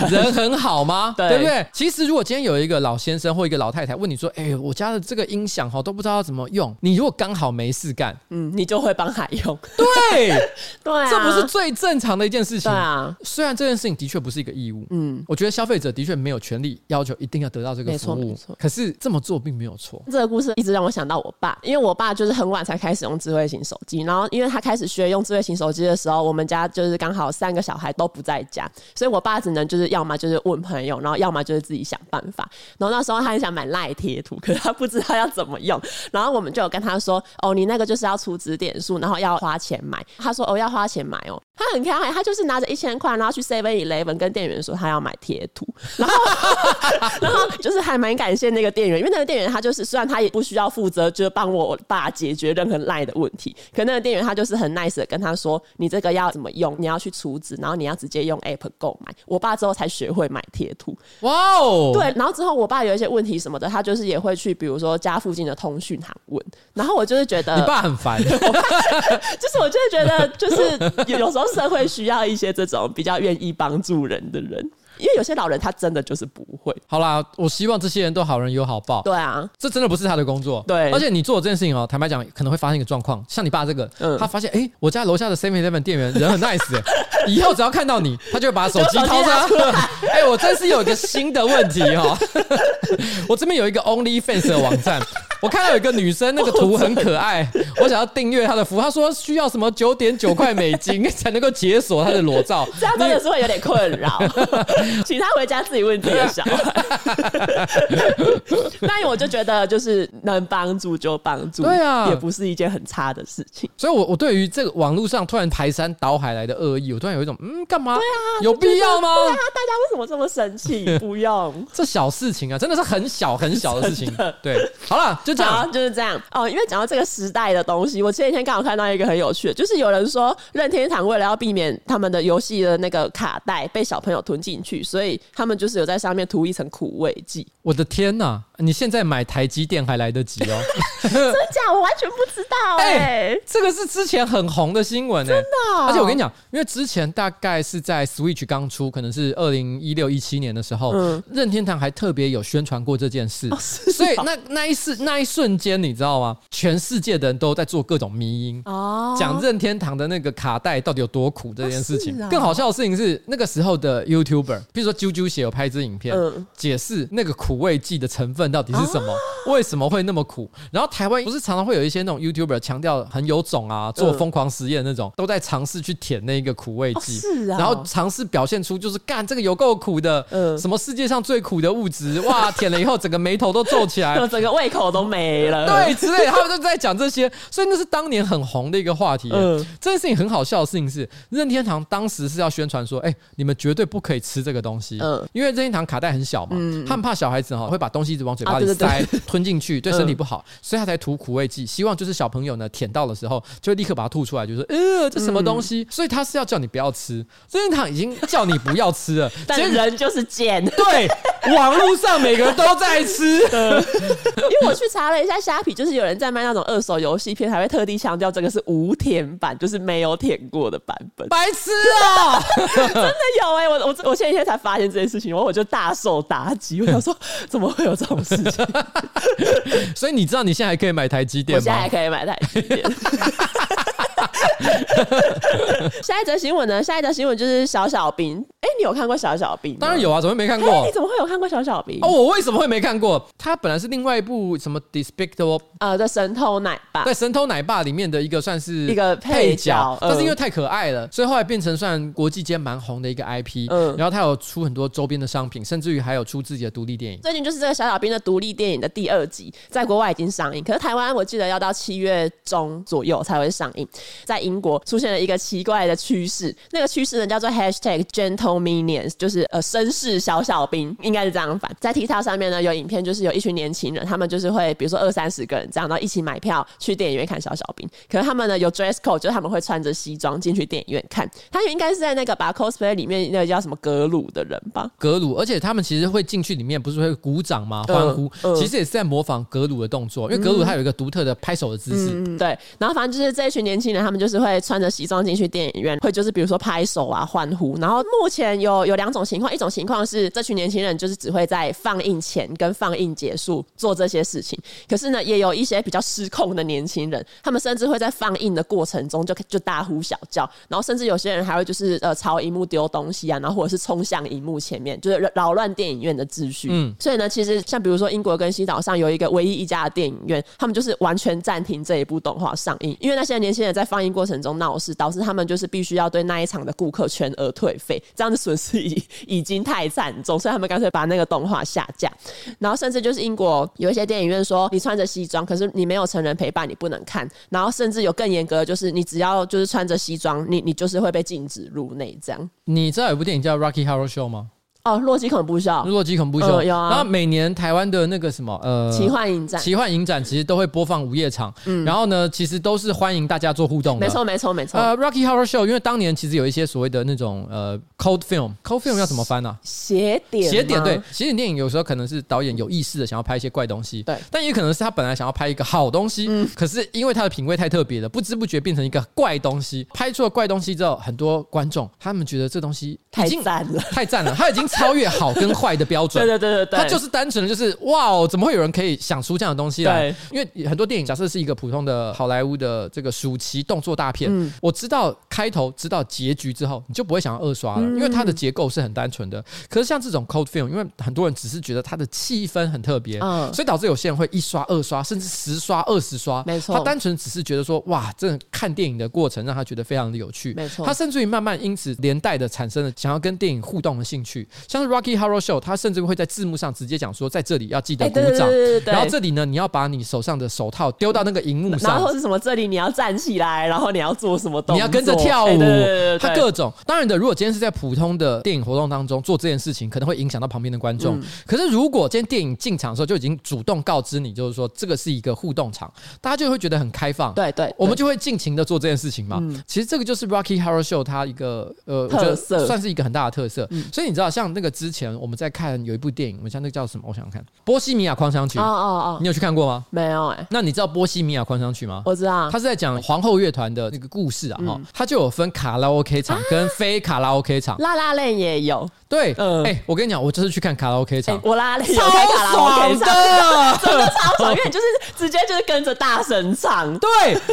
人很好吗？对，对不对？其实如果今天有一个老先生或一个老太太问你说：“哎，我家的这个音响哈都不知道要怎么用。”你如果刚好没事干，嗯，你就会帮他用。对，对啊，这不是最正常的一件事情。啊，虽然这件事情的确不是一个义务，嗯，我觉得消费者的确没有权利要求一定要得到这个服务，可是这么做并没有错。这个故事一直让我想到我爸，因为我爸就是很晚才开始用智慧型手机，然后因为他开始学用智慧型手机的时候，我们家就是刚好三个小孩都不在家，所以我爸只能就是要么就是问朋友，然后要么就是自己想办法。然后那时候他很想买赖贴图，可是他不知道要怎么用，然后我们就有跟他说：“哦，你那个就是要出值点数，然后要花钱买。”他说：“哦，要花钱买哦。” know 他很可爱，他就是拿着一千块，然后去 Seven Eleven 跟店员说他要买贴图，然后 然后就是还蛮感谢那个店员，因为那个店员他就是虽然他也不需要负责，就是帮我爸解决任何赖的问题，可那个店员他就是很 nice 的跟他说，你这个要怎么用，你要去储值，然后你要直接用 App 购买。我爸之后才学会买贴图，哇哦，对，然后之后我爸有一些问题什么的，他就是也会去，比如说家附近的通讯行问，然后我就是觉得你爸很烦，就是我就是觉得就是有时候。社会需要一些这种比较愿意帮助人的人。因为有些老人他真的就是不会。好啦，我希望这些人都好人有好报。对啊，这真的不是他的工作。对，而且你做这件事情哦，坦白讲可能会发生一个状况，像你爸这个，嗯，他发现哎，我家楼下的 Seven Eleven 店员人很 nice，以后只要看到你，他就会把手机掏出来。哎，我真是有一个新的问题哈，我这边有一个 OnlyFans 的网站，我看到有一个女生那个图很可爱，我想要订阅她的服务，她说需要什么九点九块美金才能够解锁她的裸照，这样真的是会有点困扰。请他回家自己问自己的小孩，那我就觉得就是能帮助就帮助，对啊，也不是一件很差的事情。所以我，我我对于这个网络上突然排山倒海来的恶意，我突然有一种嗯，干嘛？对啊，有必要吗？对啊，大家为什么这么生气？不用 这小事情啊，真的是很小很小的事情。对，好了，就这样，就是这样哦。因为讲到这个时代的东西，我前几天刚好看到一个很有趣的，就是有人说任天堂为了要避免他们的游戏的那个卡带被小朋友吞进去，所以。他们就是有在上面涂一层苦味剂。我的天哪！你现在买台积电还来得及哦。真假？我完全不知道哎、欸。这个是之前很红的新闻哎、欸，真的、哦。而且我跟你讲，因为之前大概是在 Switch 刚出，可能是二零一六一七年的时候，嗯、任天堂还特别有宣传过这件事。哦、所以那那一瞬那一瞬间，你知道吗？全世界的人都在做各种迷因哦，讲任天堂的那个卡带到底有多苦这件事情。哦、更好笑的事情是，那个时候的 YouTuber，比如说啾啾写有拍一支影片，嗯、解释那个苦味剂的成分到底是什么。哦为什么会那么苦？然后台湾不是常常会有一些那种 YouTuber 强调很有种啊，做疯狂实验那种，都在尝试去舔那个苦味剂，是啊，然后尝试表现出就是干这个有够苦的，嗯，什么世界上最苦的物质，哇，舔了以后整个眉头都皱起来，整个胃口都没了，对，之类，他们都在讲这些，所以那是当年很红的一个话题。嗯，这件事情很好笑的事情是，任天堂当时是要宣传说，哎，你们绝对不可以吃这个东西，嗯，因为任天堂卡带很小嘛，嗯，他们怕小孩子哈会把东西一直往嘴巴里塞。吞进去 对身体不好，嗯、所以他才涂苦味剂，希望就是小朋友呢舔到的时候就会立刻把它吐出来，就说呃这什么东西？嗯、所以他是要叫你不要吃，任天堂已经叫你不要吃了，但人就是贱。对，网络上每个人都在吃。因为我去查了一下虾皮，就是有人在卖那种二手游戏片，还会特地强调这个是无舔版，就是没有舔过的版本。白痴啊！真的有哎、欸，我我我前几天才发现这件事情，然后我就大受打击。我想说，怎么会有这种事情？所以你知道你现在还可以买台积电吗？我现在还可以买台积电。下一则新闻呢？下一则新闻就是小小兵。哎、欸，你有看过小小兵？当然有啊，怎么会没看过？欸、你怎么会有看过小小兵？哦，我为什么会没看过？他本来是另外一部什么 Despicable 呃的神偷奶爸，对，神偷奶爸里面的一个算是一个配角，但是因为太可爱了，所以后来变成算国际间蛮红的一个 IP。嗯，然后他有出很多周边的商品，甚至于还有出自己的独立电影。最近就是这个小小兵的独立电影的第二集，在国外已经上映，可是台湾我记得要到七月中左右才会上映。在英国出现了一个奇怪的趋势，那个趋势呢叫做 Hashtag Gentle Minions，就是呃绅士小小兵，应该是这样反。在 TikTok 上面呢有影片，就是有一群年轻人，他们就是会比如说二三十个人这样，然后一起买票去电影院看小小兵。可是他们呢有 dress code，就是他们会穿着西装进去电影院看。他们应该是在那个把 cosplay 里面那个叫什么格鲁的人吧？格鲁，而且他们其实会进去里面，不是会鼓掌吗？欢呼，嗯嗯、其实也是在模仿格鲁的动作，因为格鲁他有一个独特的拍手的姿势。嗯、对，然后反正就是这一群年轻人，他们就是会穿着西装进去电影院，会就是比如说拍手啊、欢呼。然后目前有有两种情况，一种情况是这群年轻人就是只会在放映前跟放映结束做这些事情，可是呢，也有一些比较失控的年轻人，他们甚至会在放映的过程中就就大呼小叫，然后甚至有些人还会就是呃朝荧幕丢东西啊，然后或者是冲向荧幕前面，就是扰乱电影院的秩序。嗯，所以呢，其实像比如说英国跟西岛上有一个唯一一家的电影院，他们就是完全暂停这一部动画上映，因为那些年轻人在放映过程中闹事，导致他们就是必须要对那一场的顾客全额退费，这样的损失已已经太惨重，所以他们干脆把那个动画下架。然后甚至就是英国有一些电影院说，你穿着西装，可是你没有成人陪伴，你不能看。然后甚至有更严格的，就是你只要就是穿着西装，你你就是会被禁止入内。这样，你知道有部电影叫《Rocky Horror Show》吗？哦，洛基恐怖秀，洛基恐怖秀，有啊。然后每年台湾的那个什么，呃，奇幻影展，奇幻影展其实都会播放午夜场，嗯，然后呢，其实都是欢迎大家做互动的，没错，没错，没错。呃，Rocky Horror Show，因为当年其实有一些所谓的那种呃 cold film，cold Film 要怎么翻呢？邪典，邪典，对，邪典电影有时候可能是导演有意识的想要拍一些怪东西，对，但也可能是他本来想要拍一个好东西，嗯，可是因为他的品味太特别了，不知不觉变成一个怪东西。拍出了怪东西之后，很多观众他们觉得这东西太赞了，太赞了，他已经超越好跟。坏的标准，对对对对对，他就是单纯的，就是哇哦，怎么会有人可以想出这样的东西来？因为很多电影，假设是一个普通的好莱坞的这个暑期动作大片，我知道开头，知道结局之后，你就不会想要二刷了，因为它的结构是很单纯的。可是像这种 cold film，因为很多人只是觉得它的气氛很特别，所以导致有些人会一刷、二刷，甚至十刷、二十刷。没错，他单纯只是觉得说，哇，这看电影的过程让他觉得非常的有趣。没错，他甚至于慢慢因此连带的产生了想要跟电影互动的兴趣，像是 Rocky Horror Show，。他甚至会在字幕上直接讲说，在这里要记得鼓掌，然后这里呢，你要把你手上的手套丢到那个荧幕上，然后是什么？这里你要站起来，然后你要做什么动作？你要跟着跳舞。他各种，当然的，如果今天是在普通的电影活动当中做这件事情，可能会影响到旁边的观众。可是如果今天电影进场的时候就已经主动告知你，就是说这个是一个互动场，大家就会觉得很开放。对对，我们就会尽情的做这件事情嘛。其实这个就是 Rocky Horror Show 它一个呃特色，算是一个很大的特色。所以你知道，像那个之前我们在看有一部。电影，我们像那个叫什么？我想想看，《波西米亚狂想曲》。哦哦哦，你有去看过吗？没有哎、欸。那你知道《波西米亚狂想曲》吗？我知道，他是在讲皇后乐团的那个故事啊。哈、嗯，他就有分卡拉 OK 场跟非卡拉 OK 场。拉拉链也有。对，嗯，哎，我跟你讲，我就是去看卡拉 OK 场，我拉链有开卡拉 OK 场，真的超爽，因为你就是直接就是跟着大声唱。对，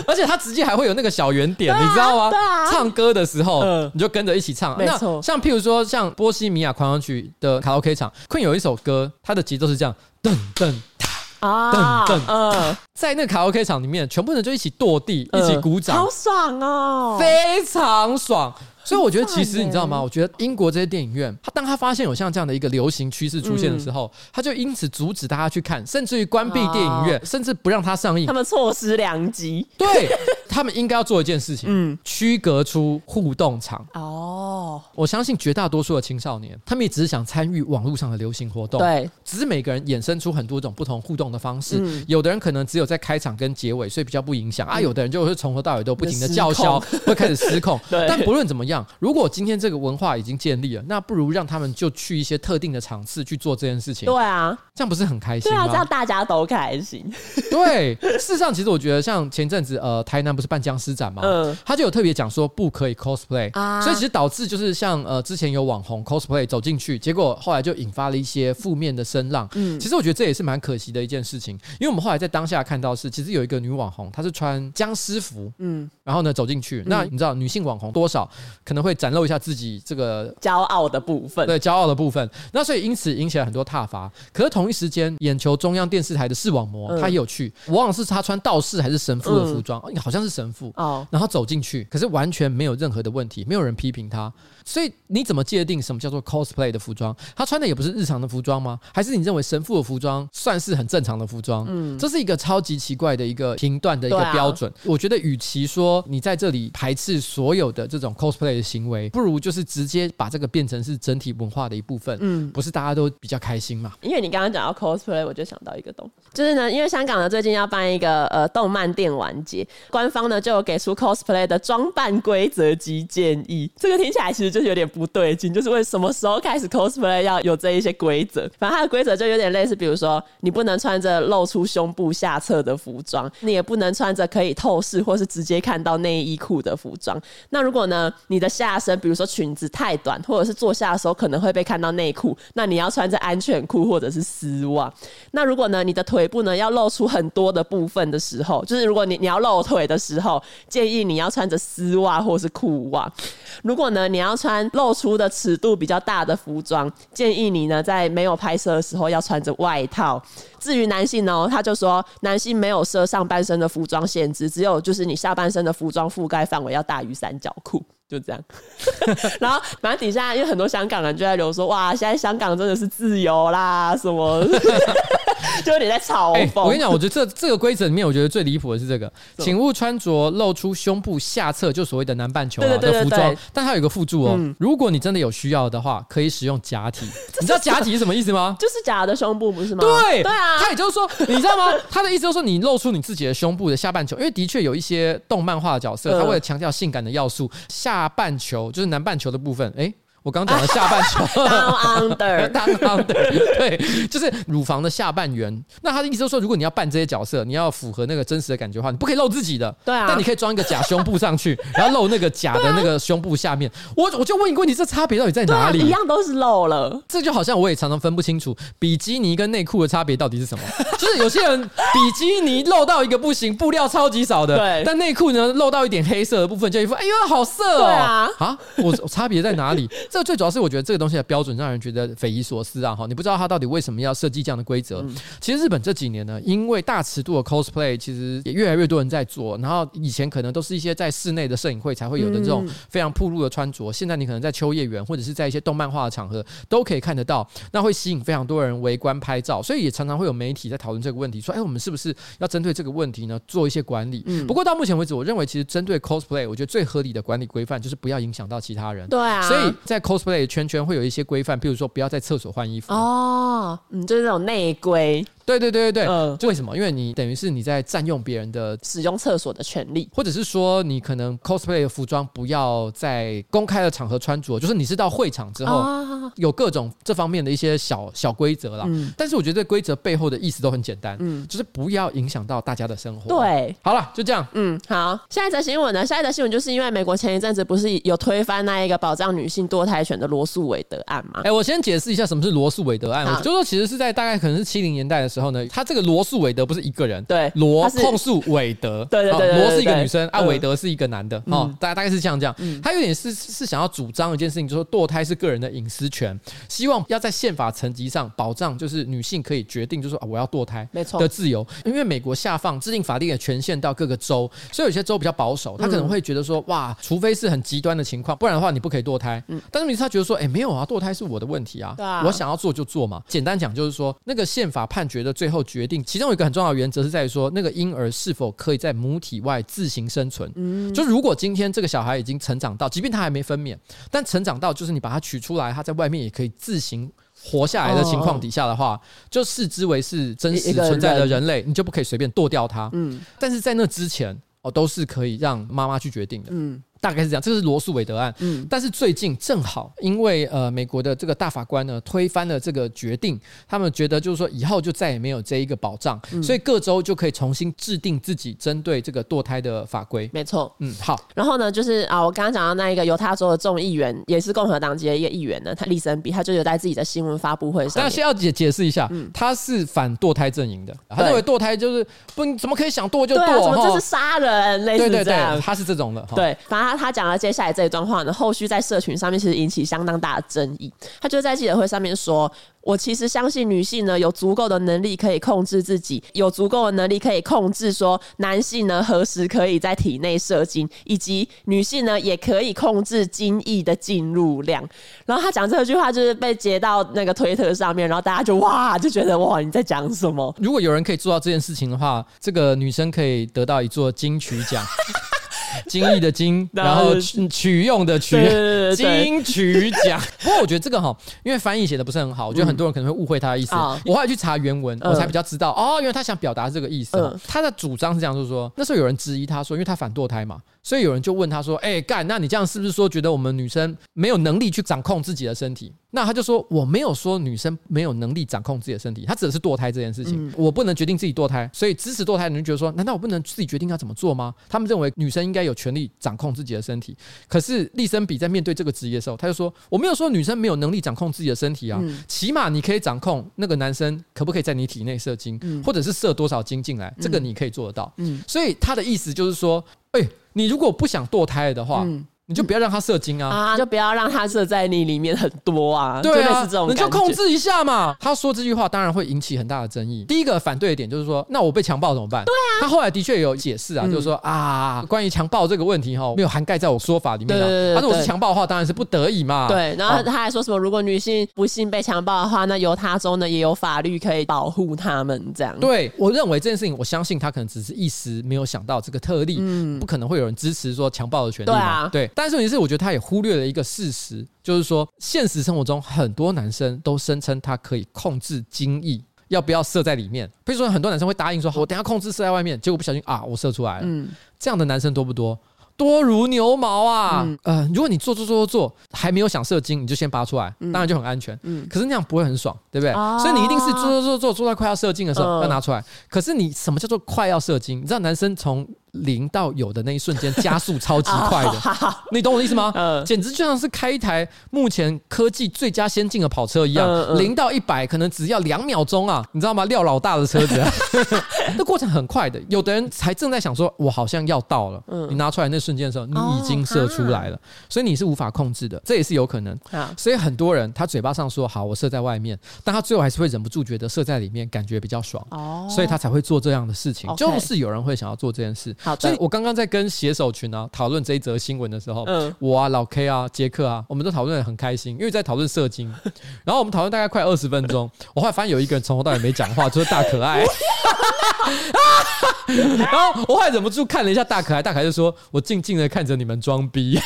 而且他直接还会有那个小圆点，你知道吗？对啊。唱歌的时候，你就跟着一起唱。没错。像譬如说，像《波西米亚狂想曲》的卡拉 OK 场，Queen 有一首歌，它的节奏是这样，噔噔哒啊，噔噔，嗯，在那个卡拉 OK 场里面，全部人就一起跺地，一起鼓掌，好爽哦，非常爽。所以我觉得，其实你知道吗？我觉得英国这些电影院，他当他发现有像这样的一个流行趋势出现的时候，他就因此阻止大家去看，甚至于关闭电影院，甚至不让它上映。他们错失良机。对，他们应该要做一件事情，嗯，区隔出互动场。哦。哦，我相信绝大多数的青少年，他们也只是想参与网络上的流行活动。对，只是每个人衍生出很多种不同互动的方式。嗯、有的人可能只有在开场跟结尾，所以比较不影响、嗯、啊。有的人就会从头到尾都不停的叫嚣，会开始失控。对，但不论怎么样，如果今天这个文化已经建立了，那不如让他们就去一些特定的场次去做这件事情。对啊，这样不是很开心吗？对啊，这样大家都开心。对，事实上，其实我觉得像前阵子呃，台南不是办僵尸展吗？嗯，他就有特别讲说不可以 cosplay 啊，所以其实导致就是像呃之前有网红 cosplay 走进去，结果后来就引发了一些负面的声浪。嗯，其实我觉得这也是蛮可惜的一件事情，因为我们后来在当下看到是，其实有一个女网红，她是穿僵尸服，嗯，然后呢走进去，嗯、那你知道女性网红多少可能会展露一下自己这个骄傲的部分，对，骄傲的部分，那所以因此引起了很多挞伐。可是同一时间，眼球中央电视台的视网膜他也有去，我忘了是他穿道士还是神父的服装，嗯、好像是神父。哦，然后走进去，可是完全没有任何的问题，没有人批评他。所以你怎么界定什么叫做 cosplay 的服装？他穿的也不是日常的服装吗？还是你认为神父的服装算是很正常的服装？嗯，这是一个超级奇怪的一个评断的一个标准。啊、我觉得，与其说你在这里排斥所有的这种 cosplay 的行为，不如就是直接把这个变成是整体文化的一部分。嗯，不是大家都比较开心嘛？因为你刚刚讲到 cosplay，我就想到一个东西，就是呢，因为香港呢最近要办一个呃动漫电玩节，官方呢就有给出 cosplay 的装扮规则及建议。这个听起来其实。就有点不对劲，就是为什么时候开始 cosplay 要有这一些规则？反正它的规则就有点类似，比如说你不能穿着露出胸部下侧的服装，你也不能穿着可以透视或是直接看到内衣裤的服装。那如果呢，你的下身，比如说裙子太短，或者是坐下的时候可能会被看到内裤，那你要穿着安全裤或者是丝袜。那如果呢，你的腿部呢要露出很多的部分的时候，就是如果你你要露腿的时候，建议你要穿着丝袜或是裤袜。如果呢，你要穿露出的尺度比较大的服装，建议你呢在没有拍摄的时候要穿着外套。至于男性呢，他就说男性没有设上半身的服装限制，只有就是你下半身的服装覆盖范围要大于三角裤。就这样，然后反正底下因为很多香港人就在留说，哇，现在香港真的是自由啦，什么，就有点在嘲讽、欸。我跟你讲，我觉得这这个规则里面，我觉得最离谱的是这个，请勿穿着露出胸部下侧，就所谓的南半球、啊、的服装。但它有一个附注哦，嗯、如果你真的有需要的话，可以使用假体。你知道假体是什么意思吗？就是假的胸部，不是吗？对，对啊。他也就是说，你知道吗？他的意思就是说，你露出你自己的胸部的下半球，因为的确有一些动漫画的角色，他为了强调性感的要素，下。下半球就是南半球的部分，哎、欸。我刚刚讲的下半球，down under，down under，对，就是乳房的下半圆。那他的意思就是说，如果你要扮这些角色，你要符合那个真实的感觉的话，你不可以露自己的。对啊。但你可以装一个假胸部上去，然后露那个假的那个胸部下面。我我就问一个问题，这差别到底在哪里？一样都是露了。这就好像我也常常分不清楚比基尼跟内裤的差别到底是什么。就是有些人比基尼露到一个不行，布料超级少的，对。但内裤呢，露到一点黑色的部分，就一副哎呦好色哦。对啊。啊，我差别在哪里？这最主要是我觉得这个东西的标准让人觉得匪夷所思啊！哈，你不知道他到底为什么要设计这样的规则。嗯、其实日本这几年呢，因为大尺度的 cosplay 其实也越来越多人在做，然后以前可能都是一些在室内的摄影会才会有的这种非常暴露的穿着，现在你可能在秋叶原或者是在一些动漫化的场合都可以看得到，那会吸引非常多人围观拍照，所以也常常会有媒体在讨论这个问题，说：哎，我们是不是要针对这个问题呢做一些管理？嗯、不过到目前为止，我认为其实针对 cosplay，我觉得最合理的管理规范就是不要影响到其他人。对啊，所以在 cosplay 圈圈。会有一些规范，比如说不要在厕所换衣服哦，嗯，就是那种内规。对对对对对，嗯，就为什么？因为你等于是你在占用别人的使用厕所的权利，或者是说你可能 cosplay 的服装不要在公开的场合穿着，就是你是到会场之后有各种这方面的一些小小规则啦。嗯，但是我觉得这规则背后的意思都很简单，嗯，就是不要影响到大家的生活。对，好了，就这样。嗯，好。下一则新闻呢？下一则新闻就是因为美国前一阵子不是有推翻那一个保障女性堕胎权的罗素韦德案吗？哎，我先解释一下什么是罗素韦德案。就是说其实是在大概可能是七零年代的时候呢，他这个罗。素韦德不是一个人，对，罗控诉韦德，对对对，罗是一个女生，啊，韦德是一个男的，哦，大概大概是像这样，他有点是是想要主张一件事情，就是说堕胎是个人的隐私权，希望要在宪法层级上保障，就是女性可以决定，就是说啊，我要堕胎，没错。的自由，因为美国下放制定法定的权限到各个州，所以有些州比较保守，他可能会觉得说，哇，除非是很极端的情况，不然的话你不可以堕胎，嗯，但是你他觉得说，哎，没有啊，堕胎是我的问题啊，我想要做就做嘛，简单讲就是说，那个宪法判决的最后决定，其中有一个很重要的原则是在于说，那个婴儿是否可以在母体外自行生存。嗯，就如果今天这个小孩已经成长到，即便他还没分娩，但成长到就是你把他取出来，他在外面也可以自行活下来的情况底下的话，哦、就视之为是真实存在的人类，你就不可以随便剁掉他。嗯，但是在那之前，哦，都是可以让妈妈去决定的。嗯。大概是这样，这是罗素韦德案。嗯，但是最近正好因为呃美国的这个大法官呢推翻了这个决定，他们觉得就是说以后就再也没有这一个保障，嗯、所以各州就可以重新制定自己针对这个堕胎的法规。没错，嗯，好。然后呢，就是啊，我刚刚讲到那一个犹他州的众议员，也是共和党籍的一个议员呢，他利森比，他就有在自己的新闻发布会上，那先要解解释一下，嗯、他是反堕胎阵营的，他认为堕胎就是不怎么可以想堕就堕，对啊、这是杀人，类似这样，对对对，他是这种的。对，反正他讲了接下来。这一段话呢，后续在社群上面其实引起相当大的争议。他就在记者会上面说：“我其实相信女性呢有足够的能力可以控制自己，有足够的能力可以控制说男性呢何时可以在体内射精，以及女性呢也可以控制精液的进入量。”然后他讲这句话就是被截到那个推特上面，然后大家就哇就觉得哇你在讲什么？如果有人可以做到这件事情的话，这个女生可以得到一座金曲奖。精益的精，然后取用的取，金曲奖。不过我觉得这个哈，因为翻译写的不是很好，我觉得很多人可能会误会他的意思。我后来去查原文，我才比较知道哦，因为他想表达这个意思。他的主张是这样，就是说那时候有人质疑他说，因为他反堕胎嘛。所以有人就问他说：“哎，干，那你这样是不是说觉得我们女生没有能力去掌控自己的身体？”那他就说：“我没有说女生没有能力掌控自己的身体，他指的是堕胎这件事情。我不能决定自己堕胎，所以支持堕胎的人觉得说：难道我不能自己决定要怎么做吗？他们认为女生应该有权利掌控自己的身体。可是利森比在面对这个职业的时候，他就说：我没有说女生没有能力掌控自己的身体啊，起码你可以掌控那个男生可不可以在你体内射精，或者是射多少精进来，这个你可以做得到。所以他的意思就是说，哎。”你如果不想堕胎的话，你就不要让他射精啊！啊，就不要让他射在你里面很多啊！对啊，是这种你就控制一下嘛。他说这句话当然会引起很大的争议。第一个反对的点就是说，那我被强暴怎么办？对啊。他后来的确有解释啊，就是说啊，关于强暴这个问题哈，没有涵盖在我说法里面的。他说我是强暴的话，当然是不得已嘛。对。然后他还说什么，如果女性不幸被强暴的话，那犹他州呢也有法律可以保护他们这样。对，我认为这件事情，我相信他可能只是一时没有想到这个特例，嗯，不可能会有人支持说强暴的权利嘛。对啊。对。但是问题是，我觉得他。也忽略了一个事实，就是说，现实生活中很多男生都声称他可以控制精液要不要射在里面。比如说，很多男生会答应说：“我等下控制射在外面。”结果不小心啊，我射出来了。嗯，这样的男生多不多？多如牛毛啊！嗯、呃，如果你做做做做做，还没有想射精，你就先拔出来，当然就很安全。嗯，可是那样不会很爽，对不对？哦、所以你一定是做做做做做到快要射精的时候要拿出来。嗯、可是你什么叫做快要射精？你知道男生从零到有的那一瞬间加速超级快的，你懂我的意思吗？简直就像是开一台目前科技最佳先进的跑车一样，零到一百可能只要两秒钟啊，你知道吗？廖老大的车子，那过程很快的。有的人才正在想说，我好像要到了，你拿出来那瞬间的时候，你已经射出来了，所以你是无法控制的，这也是有可能。所以很多人他嘴巴上说好，我射在外面，但他最后还是会忍不住觉得射在里面感觉比较爽，所以他才会做这样的事情。就是有人会想要做这件事。好，所以我刚刚在跟写手群啊讨论这一则新闻的时候，嗯，我啊老 K 啊杰克啊，我们都讨论的很开心，因为在讨论射精，然后我们讨论大概快二十分钟，我后来发现有一个人从头到尾没讲话，就是大可爱，然后我后来忍不住看了一下大可爱，大可爱就说：“我静静的看着你们装逼。”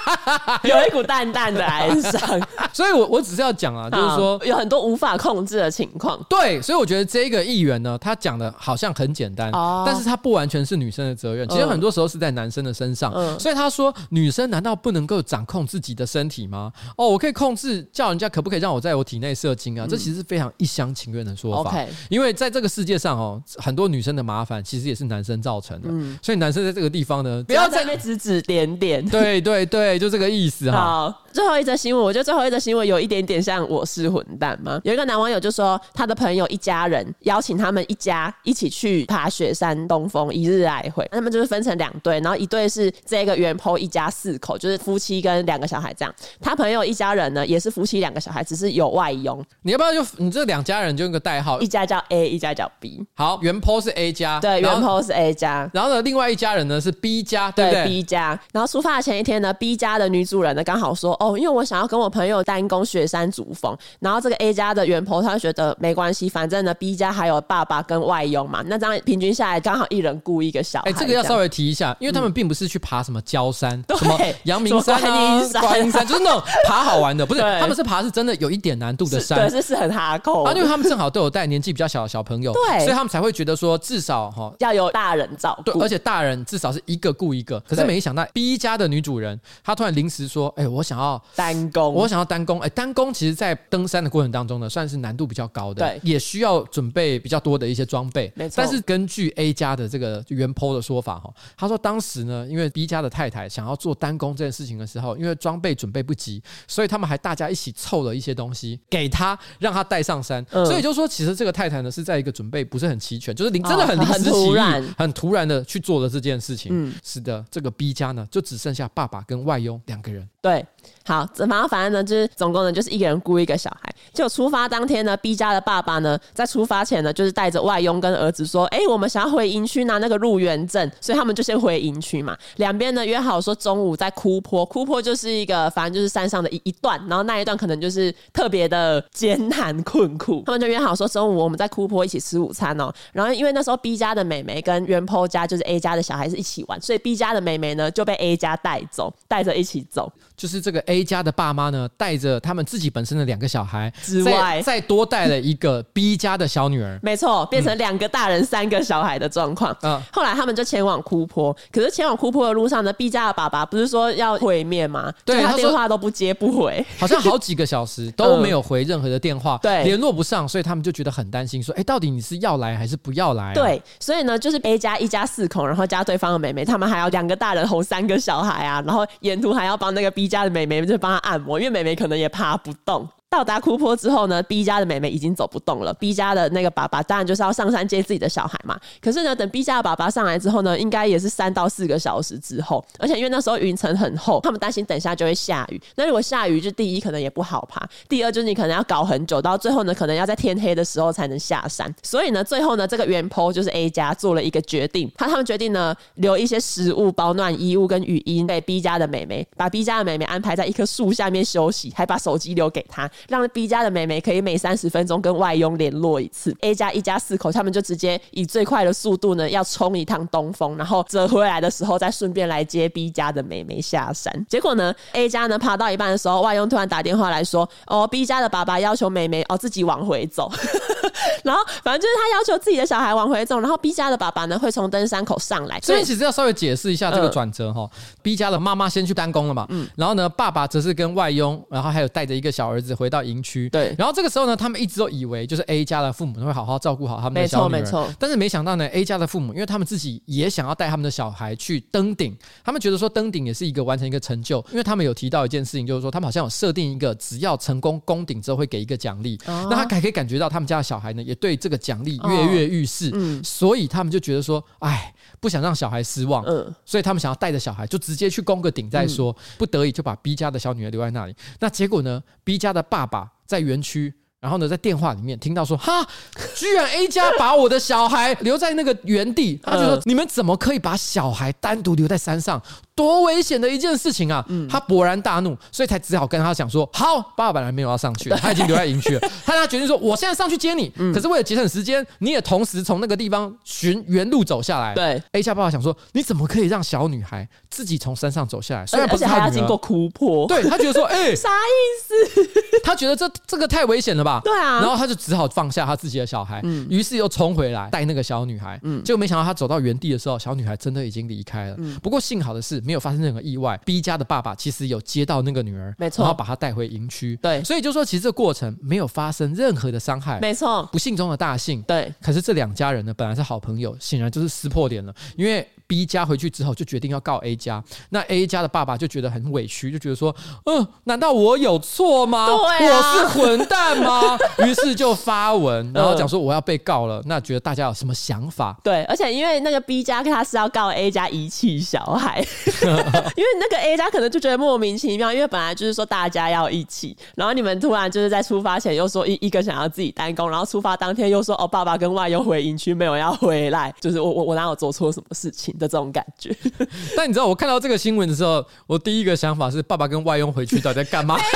有一股淡淡的哀伤，所以我我只是要讲啊，就是说有很多无法控制的情况。对，所以我觉得这个议员呢，他讲的好像很简单，但是他不完全是女生的责任，其实很多时候是在男生的身上。所以他说，女生难道不能够掌控自己的身体吗？哦，我可以控制叫人家可不可以让我在我体内射精啊？这其实是非常一厢情愿的说法。因为在这个世界上哦，很多女生的麻烦其实也是男生造成的。所以男生在这个地方呢，不要在那指指点点。对对对，对就这个意思哈。好，最后一则新闻，我觉得最后一则新闻有一点点像我是混蛋吗？有一个男网友就说，他的朋友一家人邀请他们一家一起去爬雪山东峰一日来回，他们就是分成两队，然后一队是这个原 PO 一家四口，就是夫妻跟两个小孩这样。他朋友一家人呢，也是夫妻两个小孩，只是有外佣。你要不要就你这两家人就用个代号，一家叫 A，一家叫 B。好，原 PO 是 A 家，对，原 PO 是 A 家，然后呢，另外一家人呢是 B 家，对不对？对，B 家。然后出发的前一天呢，B 家的女主人呢刚好说。哦，因为我想要跟我朋友单攻雪山主峰，然后这个 A 家的原 PO 他觉得没关系，反正呢 B 家还有爸爸跟外佣嘛，那这样平均下来刚好一人雇一个小孩。哎、欸，这个要稍微提一下，因为他们并不是去爬什么焦山，嗯、什么阳明山啊、观音山，就是那种爬好玩的，不是？他们是爬是真的有一点难度的山，对，是是很哈扣。啊，因为他们正好都有带年纪比较小的小朋友，对，所以他们才会觉得说至少哈要有大人照顾，对，而且大人至少是一个雇一个。可是没想到 B 家的女主人，她突然临时说：“哎、欸，我想要单攻，我想要单攻。欸”哎，单攻其实在登山的过程当中呢，算是难度比较高的，对，也需要准备比较多的一些装备，没错。但是根据 A 家的这个原 PO 的说法哈，他说当时呢，因为 B 家的太太想要做单攻这件事情的时候，因为装备准备不及，所以他们还大家一起凑了一些东西给他，让他带上山。嗯、所以就说，其实这个太太呢是在一个准备不是很齐全，就是临真的很临时起意、哦、很突然，很突然的去做了这件事情。嗯，是的，这个 B 家呢就只剩下爸爸跟外佣两个人。对。好，然后反正呢，就是总共呢，就是一个人雇一个小孩。就出发当天呢，B 家的爸爸呢，在出发前呢，就是带着外佣跟儿子说：“哎，我们想要回营区拿那个入园证，所以他们就先回营区嘛。两边呢约好说中午在枯坡，枯坡就是一个反正就是山上的一一段，然后那一段可能就是特别的艰难困苦。他们就约好说中午我们在枯坡一起吃午餐哦。然后因为那时候 B 家的妹妹跟原坡家就是 A 家的小孩是一起玩，所以 B 家的妹妹呢就被 A 家带走，带着一起走，就是这个 A 家的爸妈呢，带着他们自己本身的两个小孩之外，再多带了一个 B 家的小女儿，没错，变成两个大人、三个小孩的状况。嗯，后来他们就前往哭坡，可是前往哭坡的路上呢，B 家的爸爸不是说要会面吗？对，他电话都不接不回，好像好几个小时 都没有回任何的电话，对，联络不上，所以他们就觉得很担心，说，哎，到底你是要来还是不要来？对，所以呢，就是 A 家一家四口，然后加对方的妹妹，他们还要两个大人哄三个小孩啊，然后沿途还要帮那个 B 家的妹妹就帮她按摩。因为美眉可能也爬不动。到达枯坡之后呢，B 家的妹妹已经走不动了。B 家的那个爸爸当然就是要上山接自己的小孩嘛。可是呢，等 B 家的爸爸上来之后呢，应该也是三到四个小时之后。而且因为那时候云层很厚，他们担心等一下就会下雨。那如果下雨，就第一可能也不好爬，第二就是你可能要搞很久，到最后呢，可能要在天黑的时候才能下山。所以呢，最后呢，这个原坡就是 A 家做了一个决定，他他们决定呢，留一些食物、保暖衣物跟雨衣给 B 家的妹妹，把 B 家的妹妹安排在一棵树下面休息，还把手机留给她，让 B 家的妹妹。可以每三十分钟跟外佣联络一次。A 家一家四口，他们就直接以最快的速度呢，要冲一趟东峰，然后折回来的时候再顺便来接 B 家的妹妹下山。结果呢，A 家呢爬到一半的时候，外佣突然打电话来说：“哦，B 家的爸爸要求妹妹哦自己往回走。”然后反正就是他要求自己的小孩往回走，然后 B 家的爸爸呢会从登山口上来。所以其实要稍微解释一下这个转折哈。嗯、B 家的妈妈先去单工了嘛，嗯，然后呢，爸爸则是跟外佣，然后还有带着一个小儿子回到营区，对。然后这个时候呢，他们一直都以为就是 A 家的父母会好好照顾好他们的小女儿，没错。没错。但是没想到呢，A 家的父母因为他们自己也想要带他们的小孩去登顶，他们觉得说登顶也是一个完成一个成就，因为他们有提到一件事情，就是说他们好像有设定一个只要成功攻顶之后会给一个奖励，哦、那他还可以感觉到他们家的小孩呢也对这个奖励跃跃欲试，哦嗯、所以他们就觉得说，哎，不想让小孩失望，嗯，所以他们想要带着小孩就直接去攻个顶再说，嗯、不得已就把 B 家的小女儿留在那里。那结果呢，B 家的爸爸在园区。然后呢，在电话里面听到说，哈，居然 A 家把我的小孩留在那个原地，他就说，你们怎么可以把小孩单独留在山上？多危险的一件事情啊！嗯、他勃然大怒，所以才只好跟他讲说：“好，爸爸本来没有要上去，他已经留在营区了。他他决定说，我现在上去接你。嗯、可是为了节省时间，你也同时从那个地方寻原路走下来。”对，A 家爸爸想说：“你怎么可以让小女孩自己从山上走下来？虽然不是他还要经过哭破，对他觉得说，哎、欸，啥意思？他觉得这这个太危险了吧？对啊。然后他就只好放下他自己的小孩，嗯、于是又冲回来带那个小女孩。嗯，结果没想到他走到原地的时候，小女孩真的已经离开了。嗯、不过幸好的是，没有发生任何意外。外 B 家的爸爸其实有接到那个女儿，没错，然后把她带回营区，对，所以就说其实这个过程没有发生任何的伤害，没错，不幸中的大幸，对。可是这两家人呢，本来是好朋友，显然就是撕破脸了，因为 B 家回去之后就决定要告 A 家，那 A 家的爸爸就觉得很委屈，就觉得说，嗯、呃，难道我有错吗？对啊、我是混蛋吗？于是就发文，然后讲说我要被告了，那觉得大家有什么想法？对，而且因为那个 B 家他是要告 A 家遗弃小孩，因为。那个 A 家可能就觉得莫名其妙，因为本来就是说大家要一起，然后你们突然就是在出发前又说一一个想要自己单工，然后出发当天又说哦，爸爸跟外佣回营区没有要回来，就是我我我哪有做错什么事情？的这种感觉。但你知道我看到这个新闻的时候，我第一个想法是：爸爸跟外佣回去到底在干嘛？就是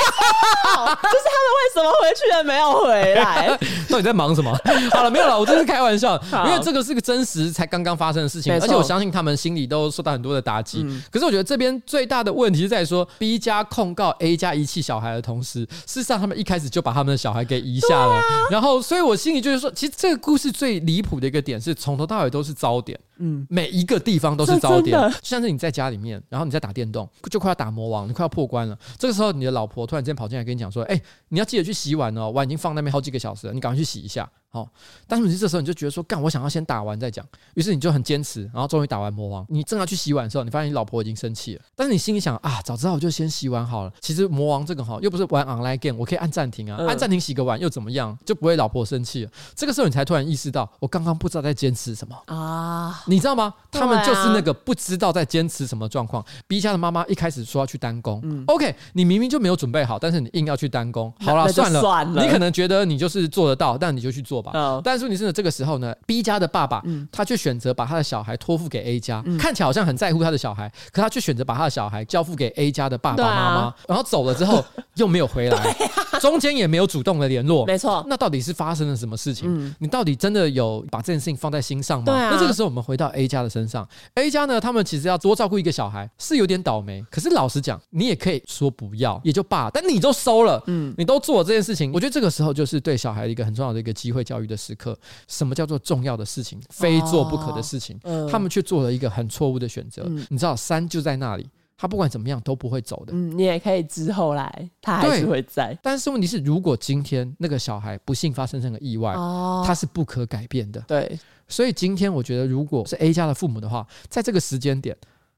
他们为什么回去了没有回来？到底在忙什么？好了，没有了，我这是开玩笑，因为这个是个真实才刚刚发生的事情，而且我相信他们心里都受到很多的打击。嗯、可是我觉得这边最大的问题是在说，B 家控告 A 家遗弃小孩的同时，事实上他们一开始就把他们的小孩给遗下了，啊、然后所以我心里就是说，其实这个故事最离谱的一个点是从头到尾都是糟点。嗯，每一个地方都是糟点，就像是你在家里面，然后你在打电动，就快要打魔王，你快要破关了。这个时候，你的老婆突然间跑进来跟你讲说：“哎，你要记得去洗碗哦，碗已经放那边好几个小时了，你赶快去洗一下。”好，但是你这时候你就觉得说，干，我想要先打完再讲，于是你就很坚持，然后终于打完魔王，你正要去洗碗的时候，你发现你老婆已经生气了，但是你心里想啊，早知道我就先洗碗好了。其实魔王这个哈，又不是玩 online game，我可以按暂停啊，按暂停洗个碗又怎么样，就不会老婆生气了。这个时候你才突然意识到，我刚刚不知道在坚持什么。啊，你知道吗？他们就是那个不知道在坚持什么状况。B 家的妈妈一开始说要去单工，嗯，OK，你明明就没有准备好，但是你硬要去单工，好了，算了，算了，你可能觉得你就是做得到，但你就去做吧，但是你。真的这个时候呢，B 家的爸爸，他却选择把他的小孩托付给 A 家，看起来好像很在乎他的小孩，可他却选择把他的小孩交付给 A 家的爸爸妈妈，然后走了之后 又没有回来，中间也没有主动的联络，没错。那到底是发生了什么事情？你到底真的有把这件事情放在心上吗？那这个时候我们回到 A 家的身上，A 家呢，他们其实要多照顾一个小孩是有点倒霉，可是老实讲，你也可以说不要也就罢，但你都收了，嗯，你都做了这件事情，我觉得这个时候就是对小孩一个很重要的一个机会教育的时刻。什么叫做重要的事情，非做不可的事情？他们却做了一个很错误的选择。嗯、你知道，山就在那里，他不管怎么样都不会走的。嗯，你也可以之后来，他还是会在。但是问题是，如果今天那个小孩不幸发生这个意外，哦、他是不可改变的。对，所以今天我觉得，如果是 A 家的父母的话，在这个时间点，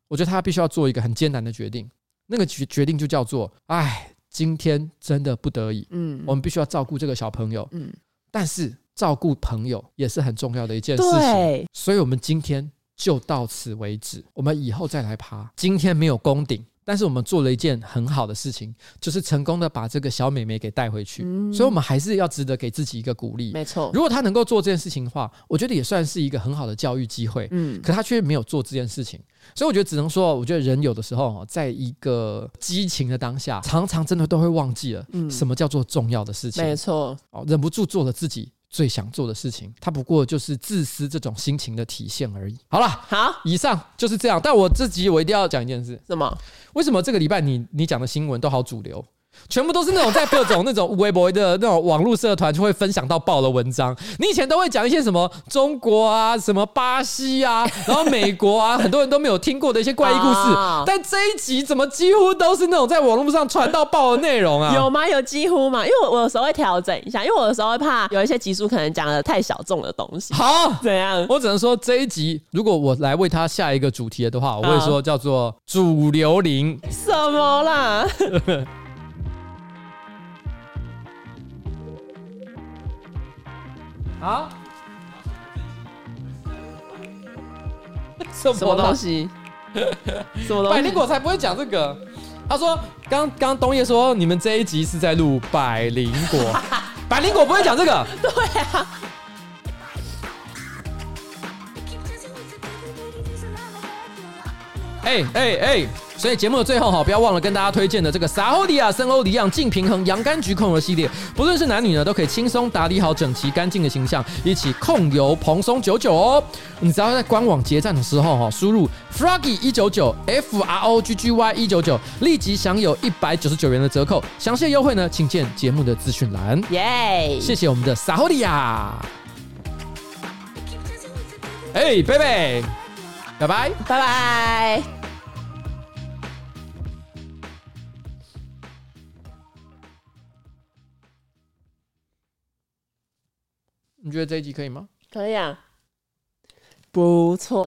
我觉得他必须要做一个很艰难的决定。那个决决定就叫做：哎，今天真的不得已，嗯，我们必须要照顾这个小朋友，嗯，但是。照顾朋友也是很重要的一件事情，对所以我们今天就到此为止，我们以后再来爬。今天没有攻顶，但是我们做了一件很好的事情，就是成功的把这个小美眉给带回去。嗯、所以，我们还是要值得给自己一个鼓励。没错，如果他能够做这件事情的话，我觉得也算是一个很好的教育机会。嗯，可他却没有做这件事情，所以我觉得只能说，我觉得人有的时候在一个激情的当下，常常真的都会忘记了什么叫做重要的事情。没错，哦，忍不住做了自己最想做的事情，它不过就是自私这种心情的体现而已。好了，好，以上就是这样。但我自己我一定要讲一件事，什么？为什么这个礼拜你你讲的新闻都好主流？全部都是那种在各种那种微博的那种网络社团就会分享到爆的文章。你以前都会讲一些什么中国啊、什么巴西啊、然后美国啊，很多人都没有听过的一些怪异故事。但这一集怎么几乎都是那种在网络上传到爆的内容啊？有吗？有几乎吗？因为我有时候会调整一下，因为我有时候会怕有一些集数可能讲的太小众的东西。好，怎样？我只能说这一集如果我来为他下一个主题的话，我会说叫做主流零。什么啦？啊？什么东西？什么东西？百灵果才不会讲这个。他说：“刚刚东叶说你们这一集是在录百灵果，百灵果不会讲这个。”对啊。哎哎哎！所以节目的最后哈，不要忘了跟大家推荐的这个撒欧迪亚森欧迪漾净平衡洋甘菊控油系列，不论是男女呢，都可以轻松打理好整齐干净的形象，一起控油蓬松久久哦。你只要在官网结账的时候哈，输入 froggy 一九九 f r o g g y 一九九，立即享有一百九十九元的折扣。详细优惠呢，请见节目的资讯栏。耶！谢谢我们的撒欧迪亚。哎，贝贝，拜拜，拜拜。你觉得这一集可以吗？可以啊，不错。